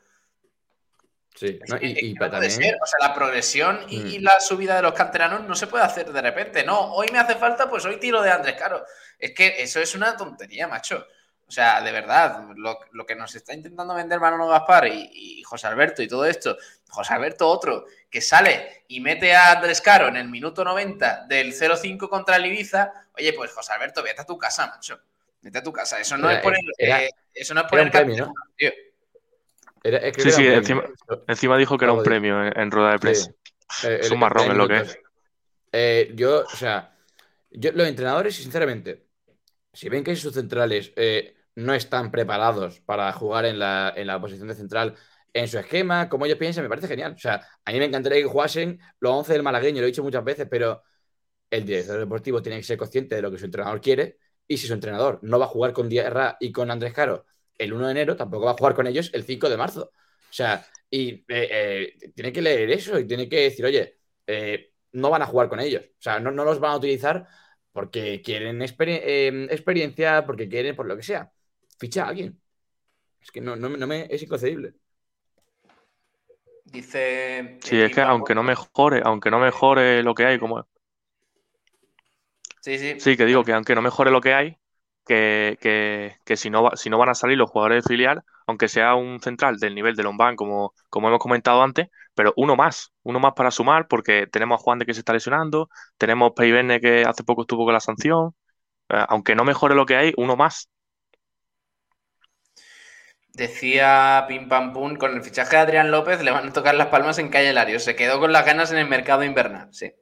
Sí, ¿no? que- y, es que y no pa- puede también... ser. O sea, la progresión y, Mm. y la subida de los canteranos no se puede hacer de repente. No, hoy me hace falta, pues hoy tiro de Andrés Caro. Es que eso es una tontería, macho. O sea, de verdad, lo, lo que nos está intentando vender Manolo Gaspar y, y José Alberto y todo esto, José Alberto otro, que sale y mete a Andrés Caro en el minuto 90 del 0-5 contra el Ibiza, oye, pues José Alberto, vete a tu casa, macho. Vete a tu casa. Eso no Era- es poner, era- eh, eso no es era poner un premio, ¿no? tío. Era- es que Sí, sí, encima, dijo que era un premio en, en rueda de prensa. Sí. Eh, Es un marrón, es lo que minutos. Eh, yo, o sea, yo, los entrenadores, sinceramente, si ven que sus centrales eh, no están preparados para jugar en la, en la posición de central en su esquema, como ellos piensan, me parece genial. O sea, a mí me encantaría que jugasen los 11 del malagueño, lo he dicho muchas veces, pero el director deportivo tiene que ser consciente de lo que su entrenador quiere y si su entrenador no va a jugar con Diarra y con Andrés Caro el 1 de enero, tampoco va a jugar con ellos el 5 de marzo. O sea, y eh, eh, tiene que leer eso y tiene que decir, oye, eh, no van a jugar con ellos. O sea, no, no los van a utilizar porque quieren exper- eh, experiencia, porque quieren por lo que sea. Ficha a alguien. Es que no, no, me- no me, es inconcebible. Dice. Sí, es que aunque no mejore, aunque no mejore lo que hay, como Sí, sí. sí, que digo que aunque no mejore lo que hay, que, que, que si no si no van a salir los jugadores de filial, aunque sea un central del nivel de Lombán, como, como hemos comentado antes, pero uno más, uno más para sumar, porque tenemos a Juan de que se está lesionando, tenemos Peivene que hace poco estuvo con la sanción, eh, aunque no mejore lo que hay, uno más. Decía Pim Pam Pum, con el fichaje de Adrián López le van a tocar las palmas en Calle Lario. Se quedó con las ganas en el mercado invernal, sí.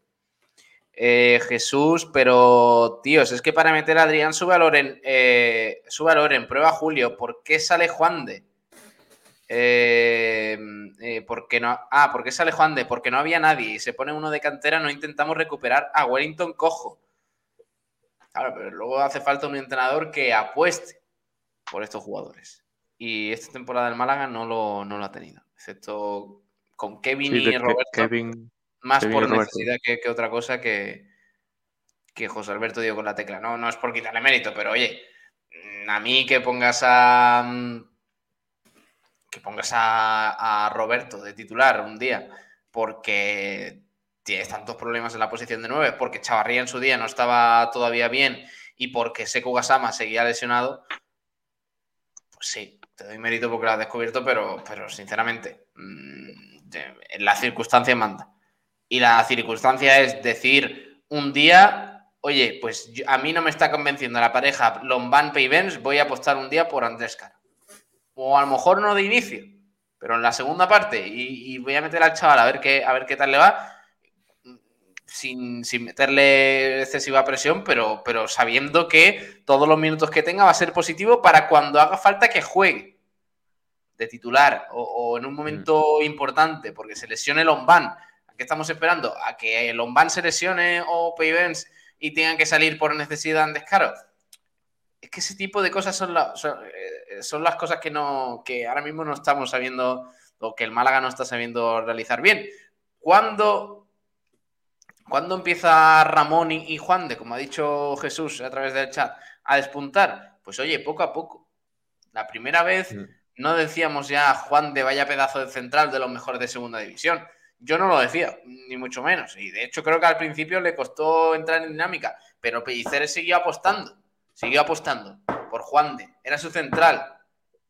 Eh, Jesús, pero tíos, es que para meter a Adrián su valor en eh, su valor en prueba Julio, ¿por qué sale Juan de? Eh, eh, porque no, ah, ¿por qué sale Juan de? Porque no había nadie y se pone uno de cantera, no intentamos recuperar a Wellington Cojo. Claro, pero luego hace falta un entrenador que apueste por estos jugadores. Y esta temporada del Málaga no lo, no lo ha tenido, excepto con Kevin Sí, y Roberto, Kevin, más por necesidad que, que otra cosa que, que José Alberto dio con la tecla. No, no es por quitarle mérito, pero oye, mm, a mí que pongas a mm, que pongas a, a Roberto de titular un día porque tienes tantos problemas en la posición de 9, porque Chavarría en su día no estaba todavía bien y porque Sekou Gasama seguía lesionado, pues sí, te doy mérito porque lo has descubierto, pero, pero sinceramente, mm, en la circunstancia manda. Y la circunstancia es decir un día, oye, pues yo- a mí no me está convenciendo la pareja Lombán Peivens, voy a apostar un día por Andrés Caro. O a lo mejor no de inicio, pero en la segunda parte, y, y voy a meter al chaval a ver qué, a ver qué tal le va, sin, sin meterle excesiva presión, pero, pero sabiendo que todos los minutos que tenga va a ser positivo para cuando haga falta que juegue de titular o, o en un momento importante, porque se lesione Lombán. ¿A qué estamos esperando? ¿A que Lombán se lesione o Peivens y tengan que salir por necesidad en descaro? Es que ese tipo de cosas son, la- son, eh, son las cosas que, no, que ahora mismo no estamos sabiendo o que el Málaga no está sabiendo realizar bien. Cuando, cuando empieza Ramón y, y Juan de, como ha dicho Jesús a través del chat, a despuntar? Pues oye, poco a poco. La primera vez Mm. no decíamos ya Juan de vaya pedazo de central de los mejores de segunda división. Yo no lo decía, ni mucho menos. Y de hecho creo que al principio le costó entrar en dinámica, pero Pelliceres siguió apostando, siguió apostando por Juan de. Era su central.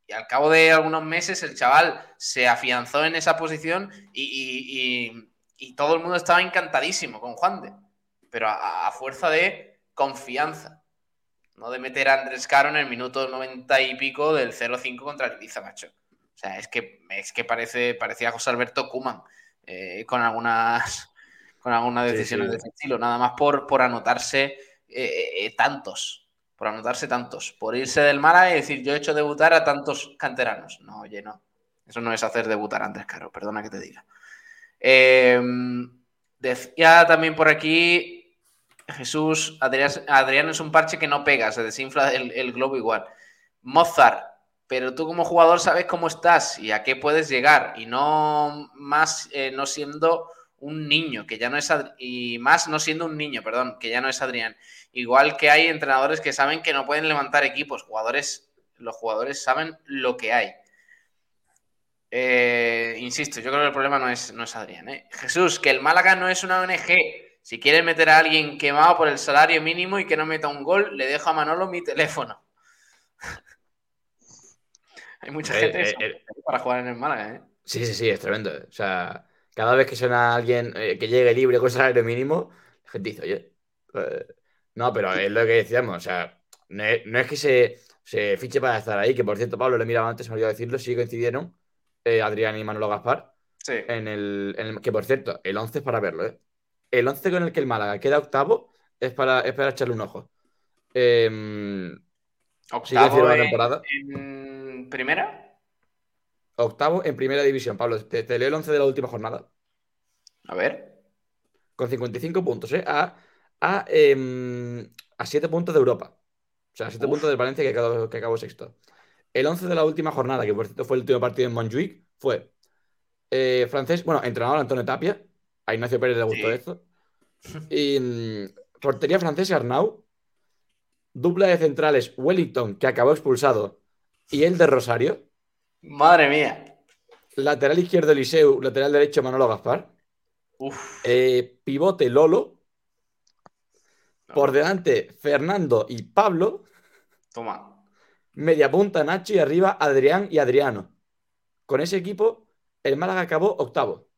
Y al cabo de algunos meses el chaval se afianzó en esa posición y, y- todo el mundo estaba encantadísimo con Juan de, pero a, fuerza de confianza. No de meter a Andrés Caro en el minuto 90 y pico del 0-5 contra el macho. O sea, es que, es que parece, parecía José Alberto Kuman eh, con algunas con algunas decisiones sí. de ese estilo, nada más por, por anotarse eh, eh, tantos, por anotarse tantos, por irse del Málaga y decir yo he hecho debutar a tantos canteranos. No, oye, no. Eso no es hacer debutar a Andrés Caro, perdona que te diga. Eh, decía también por aquí Jesús, Adrián, Adrián es un parche que no pega, se desinfla el, el globo igual. Mozart, pero tú como jugador sabes cómo estás y a qué puedes llegar y no más eh, no siendo un niño, que ya no es Adri- y más no siendo un niño, perdón, que ya no es Adrián. Igual que hay entrenadores que saben que no pueden levantar equipos, jugadores, los jugadores saben lo que hay. Eh, insisto, yo creo que el problema no es, no es Adrián. ¿eh? Jesús, que el Málaga no es una ONG. Si quieres meter a alguien quemado por el salario mínimo y que no meta un gol, le dejo a Manolo mi teléfono. Hay mucha Eh, gente eh, eh. para jugar en el Málaga, ¿eh? Sí, sí, sí, es tremendo. O sea, cada vez que suena alguien eh, que llegue libre con salario mínimo, la gente dice, oye, eh, no, pero es lo que decíamos, o sea, no es, no es que se, se fiche para estar ahí, que por cierto, Pablo, le miraba antes, se me olvidó decirlo, sí coincidieron eh, Adrián y Manolo Gaspar, Sí. en el, en el- que por cierto, el 11 es para verlo, ¿eh? El 11 con el que el Málaga queda octavo es para, es para echarle un ojo. Eh, Octavo en, temporada. en primera. Octavo en primera división, Pablo. Te, te leo el 11 de la última jornada. A ver. con 55 puntos, ¿eh? A, a, em, a 7 puntos de Europa. O sea, a 7 Uf. puntos del Valencia que acabó, que acabó sexto. El 11 de la última jornada, que por cierto fue el último partido en Montjuic, fue eh, francés, bueno, entrenador Antonio Tapia. A Ignacio Pérez le gustó Sí. esto. Y mm, portería francesa Arnau. Dupla de centrales Wellington, que acabó expulsado, y el de Rosario. Madre mía. Lateral izquierdo Eliseu, lateral derecho Manolo Gaspar. Uf. Eh, pivote Lolo. Por delante, Fernando y Pablo. Toma. Media punta Nacho y arriba Adrián y Adriano. Con ese equipo, el Málaga acabó octavo.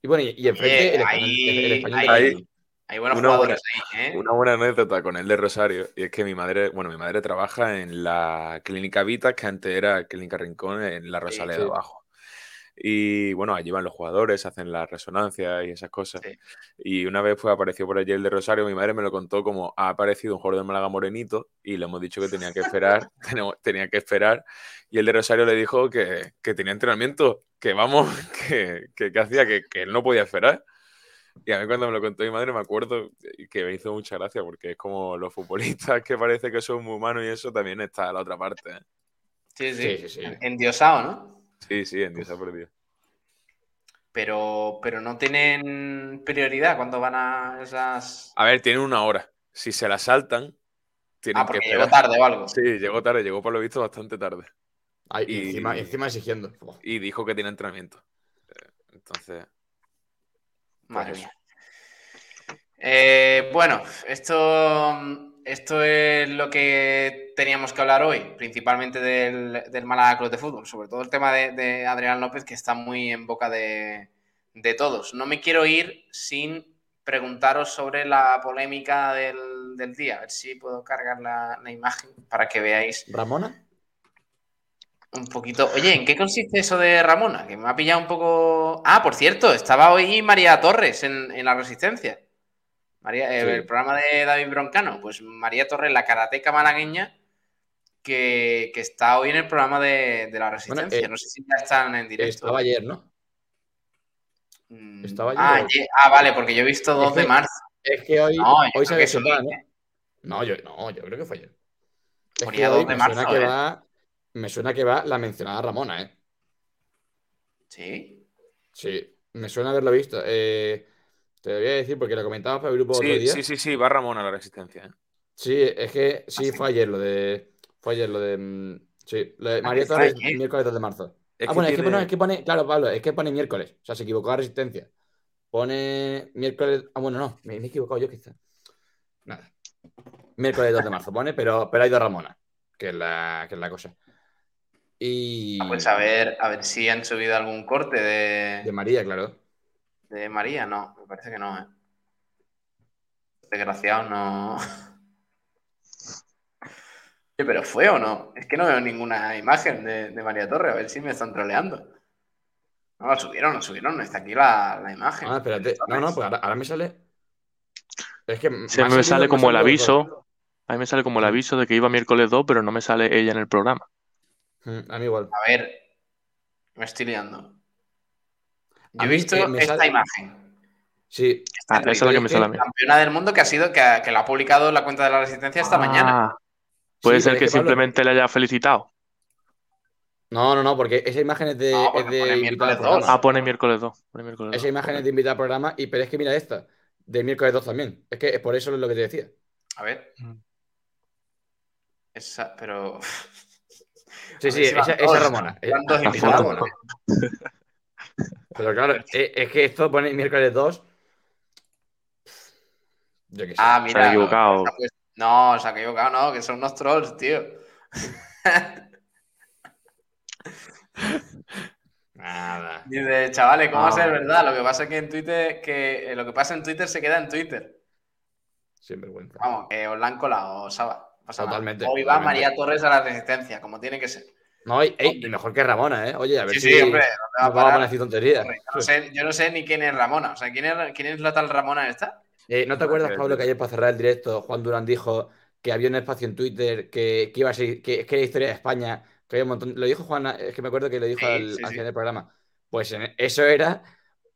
Y bueno, y, enfrente el español, Hay buenos Una jugadores ahí, ¿eh? Una buena anécdota con el de Rosario, y es que mi madre, bueno, mi madre trabaja en la Clínica Vita, que antes era Clínica Rincón, en la Rosaleda sí. abajo. Y bueno, allí van los jugadores, hacen las resonancias y esas cosas. Sí. Y una vez pues apareció por allí el de Rosario, mi madre me lo contó como ha aparecido un jugador de Málaga morenito y le hemos dicho que tenía que esperar, tenía que esperar. Y el de Rosario le dijo que, que tenía entrenamiento, que vamos, que, que, que hacía, que, que él no podía esperar. Y a mí cuando me lo contó mi madre me acuerdo que me hizo mucha gracia porque es como los futbolistas que parece que son muy humanos y eso también está a la otra parte. ¿eh? Sí, sí. Sí, sí, sí. Endiosado, ¿no? Sí, sí, en Dios ha perdido. Pero, pero no tienen prioridad cuando van a esas. A ver, tienen una hora. Si se la saltan, tienen Ah, que porque esperar. llegó tarde o algo. Sí, llegó tarde, llegó por lo visto bastante tarde. Ay, y Y- encima, encima exigiendo. Y dijo que tiene entrenamiento. Eh, Entonces, Madre Pues mía. Eh, bueno, esto, esto es lo que teníamos que hablar hoy, principalmente del, del Málaga Club de Fútbol, sobre todo el tema de, de Adrián López, que está muy en boca de, de todos. No me quiero ir sin preguntaros sobre la polémica del, del día, a ver si puedo cargar la, la imagen para que veáis ¿Ramona? Un poquito. Oye, ¿en qué consiste eso de Ramona? Que me ha pillado un poco. Ah, por cierto, estaba hoy María Torres en, en La Resistencia. María, eh, Sí. El programa de David Broncano. Pues María Torres, la karateca malagueña, que, que está hoy en el programa de, de La Resistencia. eh, no sé si ya están en directo. Estaba ayer, ¿no? Mm, estaba ah, ayer. ye- ah, vale, porque yo he visto 2 de que- marzo. Es que hoy, No, yo hoy se que sembrada, ¿no? ¿eh? No, yo, no, yo creo que fue ayer. Es Ponía que 2 hoy de marzo, que va. Me suena que va la mencionada Ramona, ¿eh? Sí. Sí, me suena haberlo visto. Eh, te voy a decir porque lo comentabas para el grupo otro sí, día. sí, sí, sí, va Ramón a la resistencia. ¿eh? Sí, es que sí, ¿Ah, sí? fue ayer lo de. Fue ayer lo de. mm, Sí, lo de Ah, María Torres, ayer. miércoles 2 de marzo. Es ah, bueno, es que, es que pone. Claro, Pablo, es que pone miércoles. O sea, se equivocó a Resistencia. Pone miércoles. Ah, bueno, no, me, me he equivocado yo quizá. Nada. Miércoles 2 de marzo pone, pero, pero hay dos Ramona, que es la, que es la cosa. Y. Ah, Pues a ver, a ver si han subido algún corte de. De María, claro. de María, no, me parece que no, ¿eh? Desgraciado, no. Oye, pero fue o no? Es que no veo ninguna imagen de, de María Torre, a ver si me están troleando. No, la subieron, la subieron, está aquí la, la imagen. Ah, espérate. No, no, pues ahora, ahora me sale. Es que Se me salido- sale como el aviso. A mí me sale como el aviso de que iba miércoles 2, pero no me sale ella en el programa. Mm, A mí igual. A ver, me estoy liando. Yo he visto eh, esta sale- imagen. Sí, Ah, esa es la que me sale a mí. Campeona del mundo que ha sido, que, que la ha publicado la cuenta de la Resistencia esta mañana. Ah, Puede Sí, ser que Pablo- simplemente le haya felicitado. No, no, no, porque esa imagen es de, No, es de pone miércoles programa. dos. Ah, pone miércoles 2. Pone miércoles Esa 2. imagen es de invitada al programa, y, pero es que mira esta, de miércoles 2 también. Es que es por eso es lo que te decía. A ver. Mm. Esa, pero. Sí, sí, esa, esa Ramona. Dos esa invitados. Ramona. Pero claro, eh, es que esto pone miércoles 2. Yo qué sé. Ah, mira. Se ha equivocado. No, se ha equivocado, no, que son unos trolls, tío. Nada. Dice, chavales, ¿cómo va a ser Ah. verdad? Lo que pasa es que en Twitter, que eh, lo que pasa en Twitter se queda en Twitter. Sin vergüenza. Vamos, que os la han colado, Saba. No pasa. Totalmente, Hoy va totalmente. María Torres a la resistencia, como tiene que ser. No, y, ey, y mejor que Ramona, ¿eh? Oye, a ver Sí, si sí, hombre, no te va nos a vamos a así tonterías. Hombre, yo, no sé, yo no sé ni quién es Ramona. O sea, ¿quién es, quién es la tal Ramona esta? Eh, ¿No te acuerdas, Pablo, que ayer para cerrar el directo Juan Durán dijo que había un espacio en Twitter que, que iba a ser, que, que era historia de España? Que había un montón. Lo dijo Juan, es que me acuerdo que lo dijo Sí, al, sí, al sí. final del programa. Pues eso era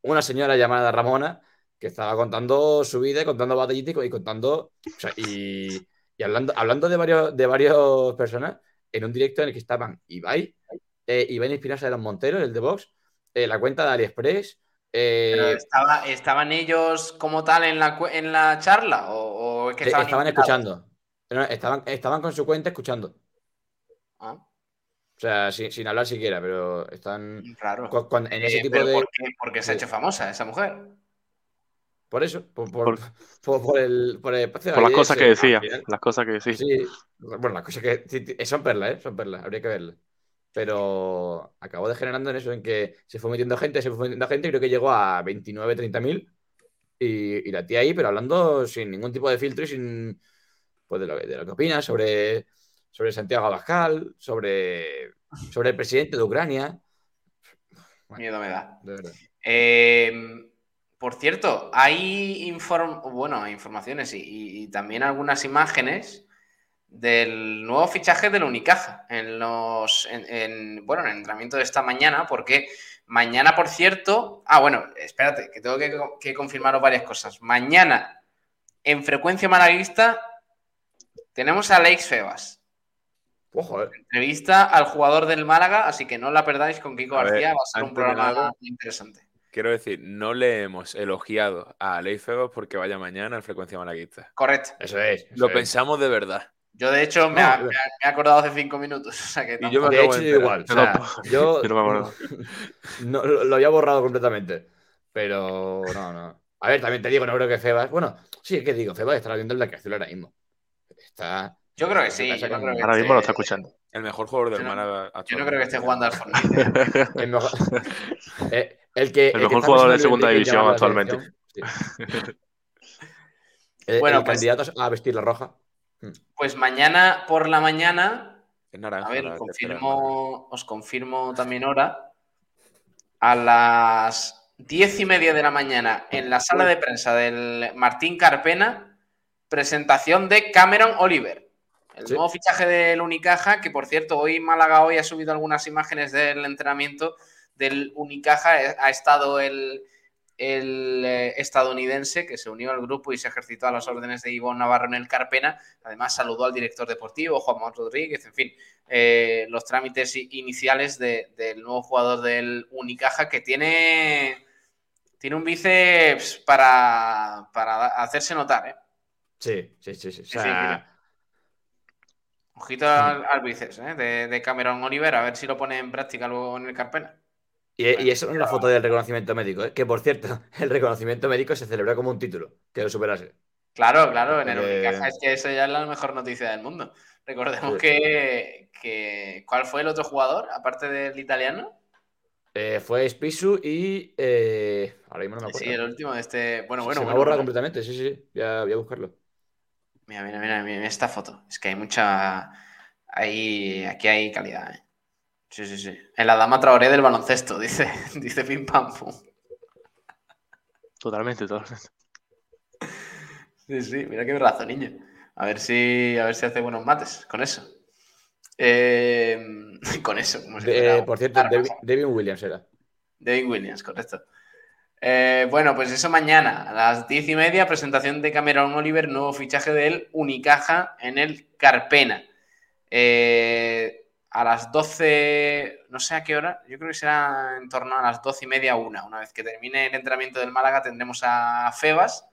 una señora llamada Ramona que estaba contando su vida, contando batallitas y contando. o sea, y, y hablando, hablando de varios, de varias personas en un directo en el que estaban Ibai, eh, Ibai Espinosa de los Monteros, el de Vox, eh, la cuenta de AliExpress. eh, estaba, ¿Estaban ellos como tal en la, en la charla? ¿O, o es que Eh, estaban, escuchando. Estaban, estaban con su cuenta escuchando. Ah, O sea, sin, sin hablar siquiera, pero están raro. con- con- en ese tipo ¿pero de. ¿por qué? Porque se ha hecho famosa esa mujer. Por eso, por, por, Por- por- por el. Por, el- Por las cosas que decía. final. Las cosas que decía. Sí, bueno, las cosas que. son perlas, ¿eh? Son perlas, habría que verlas. Pero acabó degenerando en eso, en que se fue metiendo gente, se fue metiendo gente, y creo que llegó a 29, 30 mil. Y, y la tía ahí, pero hablando sin ningún tipo de filtro y sin. Pues de lo, que- de lo que opina sobre, sobre Santiago Abascal, sobre, sobre el presidente de Ucrania. Bueno, Miedo me da. de verdad. Eh, por cierto, hay inform bueno, informaciones y, y- y también algunas imágenes del nuevo fichaje del Unicaja en los en, en- bueno, en el entrenamiento de esta mañana, porque mañana, por cierto, ah, bueno, espérate, que tengo que, que confirmaros varias cosas. Mañana, en frecuencia malaguista, tenemos a Alex Febas. Ojo, eh. Entrevista al jugador del Málaga, así que no la perdáis con Kiko A ver, García, va a ser un programa nada- muy interesante. Quiero decir, no le hemos elogiado a Ley Febas porque vaya mañana en frecuencia malaguista. Correcto. Eso es. eso Lo es. pensamos de verdad. Yo, de hecho, me, ha- he acordado hace cinco minutos. O sea que Y yo me De hecho, de yo enterar. igual. o sea, yo, yo no me acuerdo. no, lo, lo había borrado completamente. Pero no, no. A ver, también te digo, no creo que Febas. Bueno, sí, ¿qué digo? Febas estará viendo el la que ahora mismo. Está. Yo creo que sí. Yo creo que Ahora mismo lo está escuchando. El mejor jugador del Yo no- Málaga Yo no creo que esté jugando al Fortnite. el mejor, Eh, el que, El mejor jugador de segunda división actualmente. sí. El, Bueno, el pues- candidato a vestir la roja. Pues mañana por la mañana, naranja. a ver, confirmo, os confirmo también hora. A las diez y media de la mañana, en la sala de prensa del Martín Carpena, presentación de Cameron Oliver. El Sí. nuevo fichaje del Unicaja, que por cierto, hoy Málaga hoy ha subido algunas imágenes del entrenamiento del Unicaja. Eh, Ha estado el, el, eh, estadounidense que se unió al grupo y se ejercitó a las órdenes de Ivonne Navarro en el Carpena. Además, saludó al director deportivo, Juan Manuel Rodríguez, en fin, eh, los trámites iniciales de- del nuevo jugador del Unicaja que tiene, tiene un bíceps para, para hacerse notar. ¿eh? Sí, sí, sí. sí. O Sí, sea, Ojito al, al bíceps ¿eh? de, de Cameron Oliver, a ver si lo pone en práctica luego en el Carpena. Y, y eso es la foto del reconocimiento médico, ¿eh? que por cierto, el reconocimiento médico se celebró como un título, que lo superase. Claro, claro, en el Porque- Unicaja es que eso ya es la mejor noticia del mundo. Recordemos Sí. que, que- ¿Cuál fue el otro jugador, aparte del italiano? Eh, fue Spisu y. eh, ahora mismo no me acuerdo. Sí, el último de este. Bueno, bueno, Se me bueno. borra bueno. completamente, sí, sí. Voy a, voy a buscarlo. Mira, mira, mira, mira esta foto. Es que hay mucha. Hay... Aquí hay calidad, ¿eh? Sí, sí, sí. En la dama Traoré del baloncesto, dice, dice Pim Pam Pum. Totalmente, totalmente. Sí, sí, mira qué brazo, niño. A ver si, a ver si hace buenos mates con eso. Eh, con eso, como si De- fuera por cierto, David Williams era. David Williams, correcto. Eh, bueno, pues eso mañana, a las diez y media, presentación de Cameron Oliver, nuevo fichaje del Unicaja en el Carpena. Eh, a las 12, no sé a qué hora, yo creo que será en torno a las doce y media, una. Una vez que termine el entrenamiento del Málaga, tendremos a Febas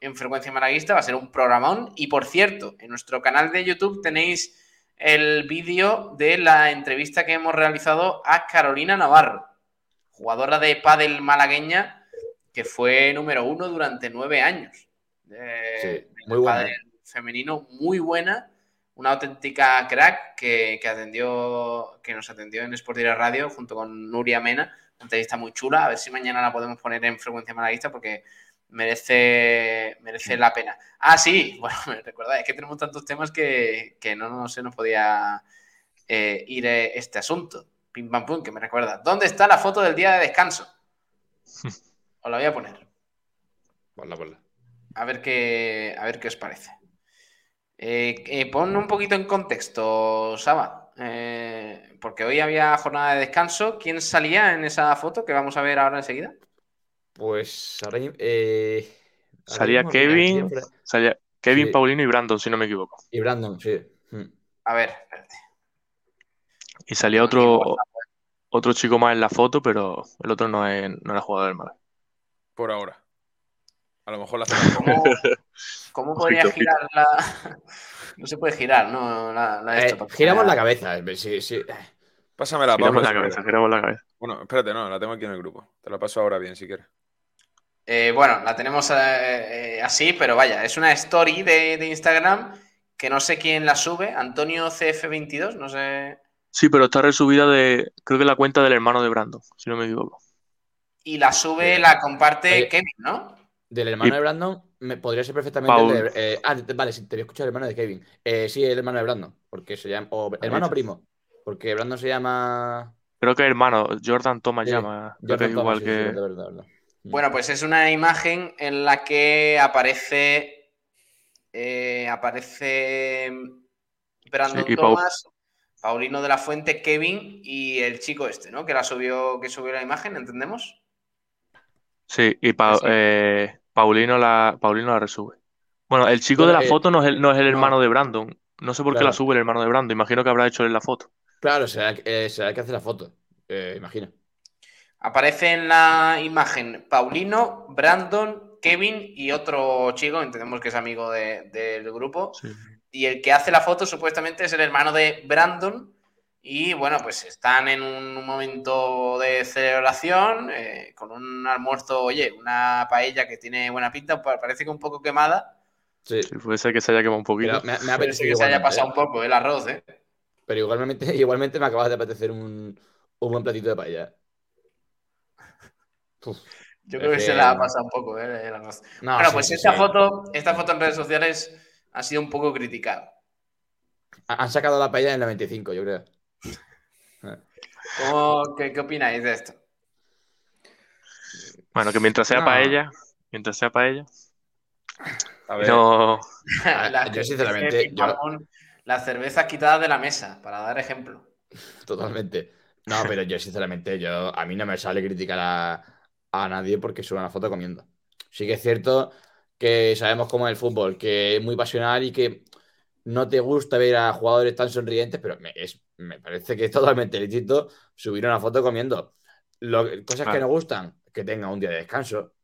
en frecuencia malaguista, va a ser un programón. Y por cierto, en nuestro canal de YouTube tenéis el vídeo de la entrevista que hemos realizado a Carolina Navarro, jugadora de pádel malagueña que fue número uno durante nueve años. Eh, Sí, muy buena. femenino, muy buena, una auténtica crack que, que atendió, que nos atendió en Sport Direct Radio junto con Nuria Mena, una entrevista muy chula, a ver si mañana la podemos poner en frecuencia malaguista porque merece, merece la pena. Ah, sí, bueno, me recuerda, es que tenemos tantos temas que, que no, no se nos podía eh, ir eh, este asunto. Pim pam pum, que me recuerda. ¿Dónde está la foto del día de descanso? Os la voy a poner. Ponla, ponla. A ver qué, a ver qué os parece. Eh, eh, pon un poquito en contexto, Saba. eh, porque hoy había jornada de descanso. ¿Quién salía en esa foto que vamos a ver ahora enseguida? Pues ahora eh, Salía Kevin, salía Kevin, Sí. Paulino y Brandon, si no me equivoco. Y Brandon, sí. Mm. A ver, espérate. Y salía otro, otro chico más en la foto, pero el otro no, es, no era jugador del Málaga. Por ahora. A lo mejor la hacemos. ¿Cómo, cómo podría Ojito, ojito. girar la.? No se puede girar, ¿no? La, la Eh, giramos la cabeza. eh, Sí, sí. Pásamela, Giramos la cabeza, giramos la cabeza. Bueno, espérate, no, la tengo aquí en el grupo. Te la paso ahora bien, si quieres. Eh, bueno, la tenemos eh, así, pero vaya, es una story de, de Instagram que no sé quién la sube, Antonio CF22, no sé. Sí, pero está resubida de, creo que la cuenta del hermano de Brandon, si no me equivoco. Y la sube, Sí. la comparte Oye. Kevin, ¿no? Del hermano Y- de Brandon, me, podría ser perfectamente Paul. el de. eh, ah, te- vale, sí, te voy a escuchar el hermano de Kevin. Eh, sí, el hermano de Brandon. Porque se llama. O hermano o primo. Porque Brandon se llama. Creo que hermano, Jordan Thomas Sí, llama, creo que Jordan es Thomas, igual sí, que... sí, verdad, verdad, verdad. Mm. Bueno, pues es una imagen en la que aparece. eh, aparece Brandon Thomas, Paulino de la Fuente, Kevin y el chico este, ¿no? Que la subió, que subió la imagen, ¿entendemos? Sí, y Pa- eh, Paulino la, Paulino la resube. Bueno, el chico de la eh, foto no es el, no es el no. hermano de Brandon. No sé por qué Claro. la sube el hermano de Brandon. Imagino que habrá hecho él la foto. Claro, será, eh, será que hace la foto. Eh, imagino. Aparece en la imagen Paulino, Brandon, Kevin y otro chico, entendemos que es amigo de- del grupo. Sí. Y el que hace la foto supuestamente es el hermano de Brandon. Y bueno, pues están en un momento de celebración, eh, con un almuerzo, oye, una paella que tiene buena pinta, pa- parece que un poco quemada, Sí. Sí, puede ser que se haya quemado un poquito. Pero me, me ha apetecido que se haya pasado ¿eh? un poco el arroz, ¿eh? Pero igualmente, igualmente me acaba de apetecer un, un buen platito de paella. Uf. Yo creo que, se la ha pasado un poco, ¿eh? el arroz. No, bueno, sí, pues sí, esta sí. foto, esta foto en redes sociales ha sido un poco criticada. Ha- Han sacado la paella en el 95, yo creo. ¿Cómo, qué, qué opináis de esto? Bueno, que mientras sea No. paella, mientras sea paella, A ver, no, Ah, La- yo sinceramente, yo- Las cervezas quitadas de la mesa, para dar ejemplo. Totalmente. No, pero yo sinceramente, yo a mí no me sale criticar a, a nadie porque suba una foto comiendo. Sí que es cierto que sabemos cómo es el fútbol, que es muy pasional y que no te gusta ver a jugadores tan sonrientes, pero me, es, me parece que es totalmente lícito subir una foto comiendo. Lo- cosas que Claro. nos gustan, que tenga un día de descanso.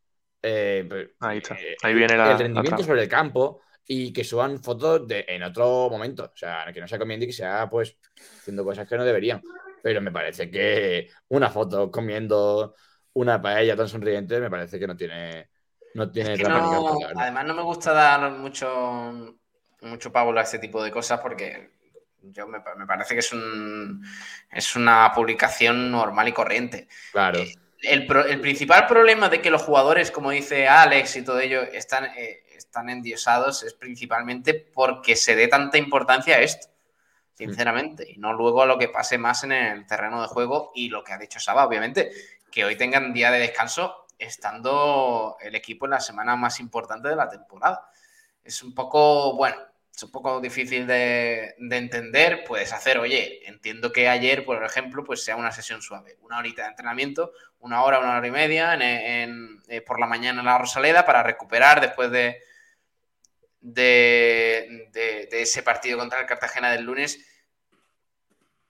eh, ahí está. eh, Ahí viene la, el rendimiento la sobre el campo y que suban fotos de, en otro momento. O sea, que no sea comiendo y que sea pues haciendo cosas que no deberían. Pero me parece que una foto comiendo una paella tan sonriente me parece que no tiene, no tiene Es que no- además, no me gusta dar mucho, mucho pábulo a este tipo de cosas porque yo me, pa- me parece que es, un, es una publicación normal y corriente. Claro. el, pro- el principal problema de que los jugadores, como dice Alex y todo ello, están, eh, están endiosados es principalmente porque se dé tanta importancia a esto, sinceramente, y no luego a lo que pase más en el terreno de juego y lo que ha dicho Saba, obviamente, que hoy tengan día de descanso estando el equipo en la semana más importante de la temporada. Es un poco, bueno, es un poco difícil de, de entender. Puedes hacer, oye, entiendo que ayer, por ejemplo, pues sea una sesión suave, una horita de entrenamiento, una hora, una hora y media eh, por la mañana en la Rosaleda para recuperar después de, de, de- ese partido contra el Cartagena del lunes.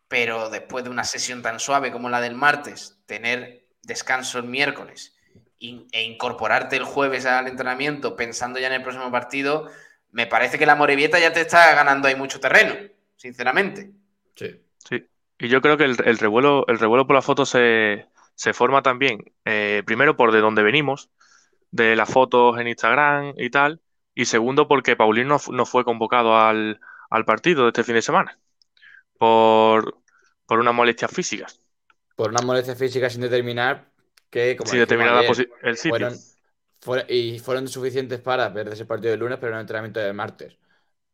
Pero después de una sesión tan suave como la del martes, tener descanso el miércoles e incorporarte el jueves al entrenamiento pensando ya en el próximo partido, me parece que la Morevieta ya te está ganando ahí mucho terreno, sinceramente. Sí. Sí. Y yo creo que el, el revuelo, el revuelo por la foto se, se forma también, eh, primero por de dónde venimos, de las fotos en Instagram y tal, y segundo porque Paulino no, fu- no fue convocado al, al partido de este fin de semana por, por unas molestias físicas. Por una molestia física sin determinar que, como la ayer, posi- el sitio. fueron, fueron- y fueron suficientes para perder ese partido del lunes, pero no el entrenamiento del martes.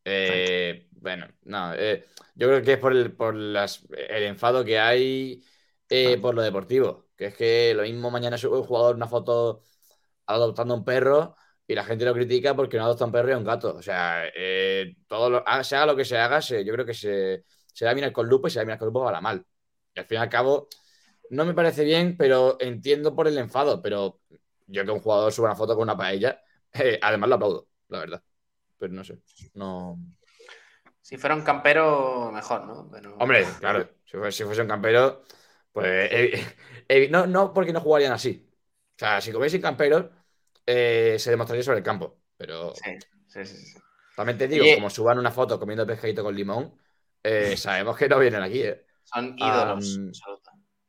Eh, bueno, no, eh, yo creo que es por el, por las, el enfado que hay eh, por lo deportivo. Que es que lo mismo mañana sube un jugador una foto adoptando un perro y la gente lo critica porque no adopta un perro y a un gato. O sea, todo lo- haga- se haga lo que se haga, se- yo creo que se, se va a mirar con lupa y se va a mirar con lupa para mal. Y al fin y al cabo, no me parece bien, pero entiendo por el enfado. Pero yo que un jugador suba una foto con una paella, eh, además lo aplaudo, la verdad. Pero no sé, no. Si fuera un campero, mejor, ¿no? Pero- Hombre, claro, si fuese, si fuese un campero, pues eh, eh, no, no porque no jugarían así. O sea, si comiesen camperos, eh, se demostraría sobre el campo. Pero Sí, sí, sí, sí. también te digo, Oye. como suban una foto comiendo pescadito con limón, eh, sabemos que no vienen aquí, ¿eh? Son ídolos.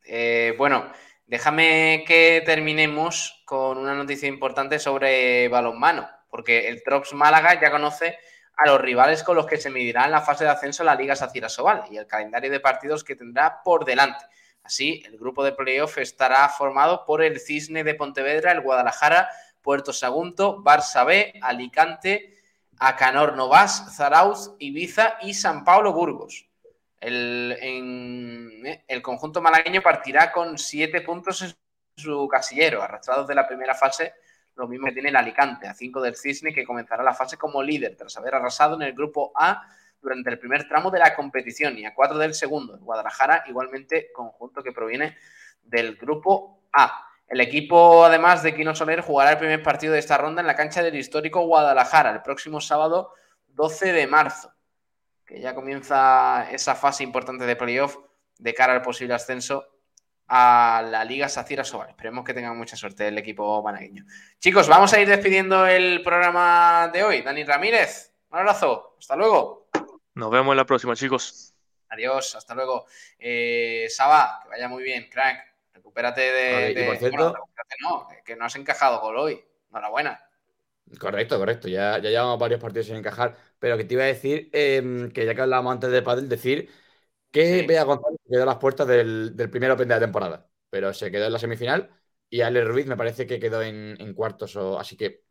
Eh, bueno, déjame que terminemos con una noticia importante sobre balonmano, porque el Trops Málaga ya conoce a los rivales con los que se medirá en la fase de ascenso a la Liga Sacira Sobal y el calendario de partidos que tendrá por delante. Así, el grupo de playoff estará formado por el Cisne de Pontevedra, el Guadalajara, Puerto Sagunto, Barça B, Alicante, Acanor Novas, Zarauz, Ibiza y San Pablo Burgos. Eh, el conjunto malagueño partirá con siete puntos en su casillero, arrastrados de la primera fase, lo mismo que tiene el Alicante, a cinco del Cisne, que comenzará la fase como líder, tras haber arrasado en el grupo A durante el primer tramo de la competición, y a cuatro del segundo. Guadalajara, igualmente, conjunto que proviene del grupo A. El equipo, además de Quino Soler, jugará el primer partido de esta ronda en la cancha del histórico Guadalajara el próximo sábado 12 de marzo que ya comienza esa fase importante de playoff de cara al posible ascenso a la Liga Sacira Sobal. Esperemos que tengan mucha suerte el equipo managueño. Chicos, vamos a ir despidiendo el programa de hoy. Dani Ramírez, un abrazo. Hasta luego. Nos vemos en la próxima, chicos. Adiós, hasta luego. Eh, Saba, que vaya muy bien, crack. Recupérate de. Vale, y de- por cierto- bueno, recupérate no, que no has encajado gol hoy. Enhorabuena. Correcto, correcto. Ya, ya llevamos varios partidos sin encajar. Pero que te iba a decir, eh, que ya que hablábamos antes de pádel, decir que Sí. Bea González quedó a las puertas del, del primer Open de la temporada. Pero se quedó en la semifinal y Ale Ruiz me parece que quedó en, en cuartos. O, así que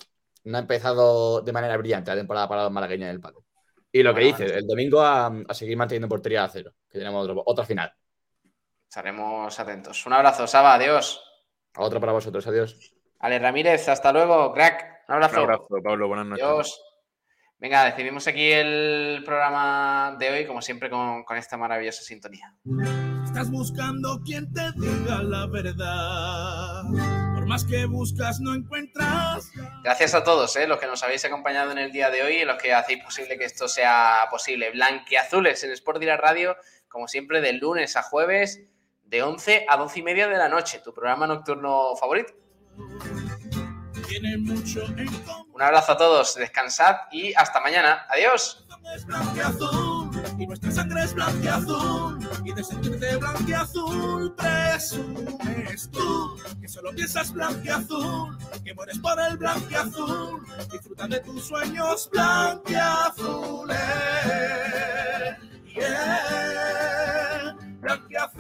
no ha empezado de manera brillante la temporada para los malagueños del pádel. Y lo que dice, el domingo a, a seguir manteniendo portería a cero, que tenemos otro- otra final. Estaremos atentos. Un abrazo, Saba. Adiós. Otra para vosotros, adiós. Ale Ramírez, hasta luego, crack. Un abrazo. Un abrazo, Pablo. Buenas noches. Adiós. Venga, decidimos aquí el programa de hoy, como siempre, con, con esta maravillosa sintonía. Estás buscando quien te diga la verdad. Por más que buscas, no encuentras. Gracias a todos eh, los que nos habéis acompañado en el día de hoy y los que hacéis posible que esto sea posible. Blanquiazules en Sport Direct Radio, como siempre, de lunes a jueves, de 11 a 12 y media de la noche. Tu programa nocturno favorito tiene mucho en común. Un abrazo a todos, descansad y hasta mañana. Adiós. Nuestra sangre es blanca y azul, de sentirte blanca presumes tú que solo piensas blanca y azul, que mueres por el blanco y azul, disfruta de tus sueños blanca y azules, yeah, blanca.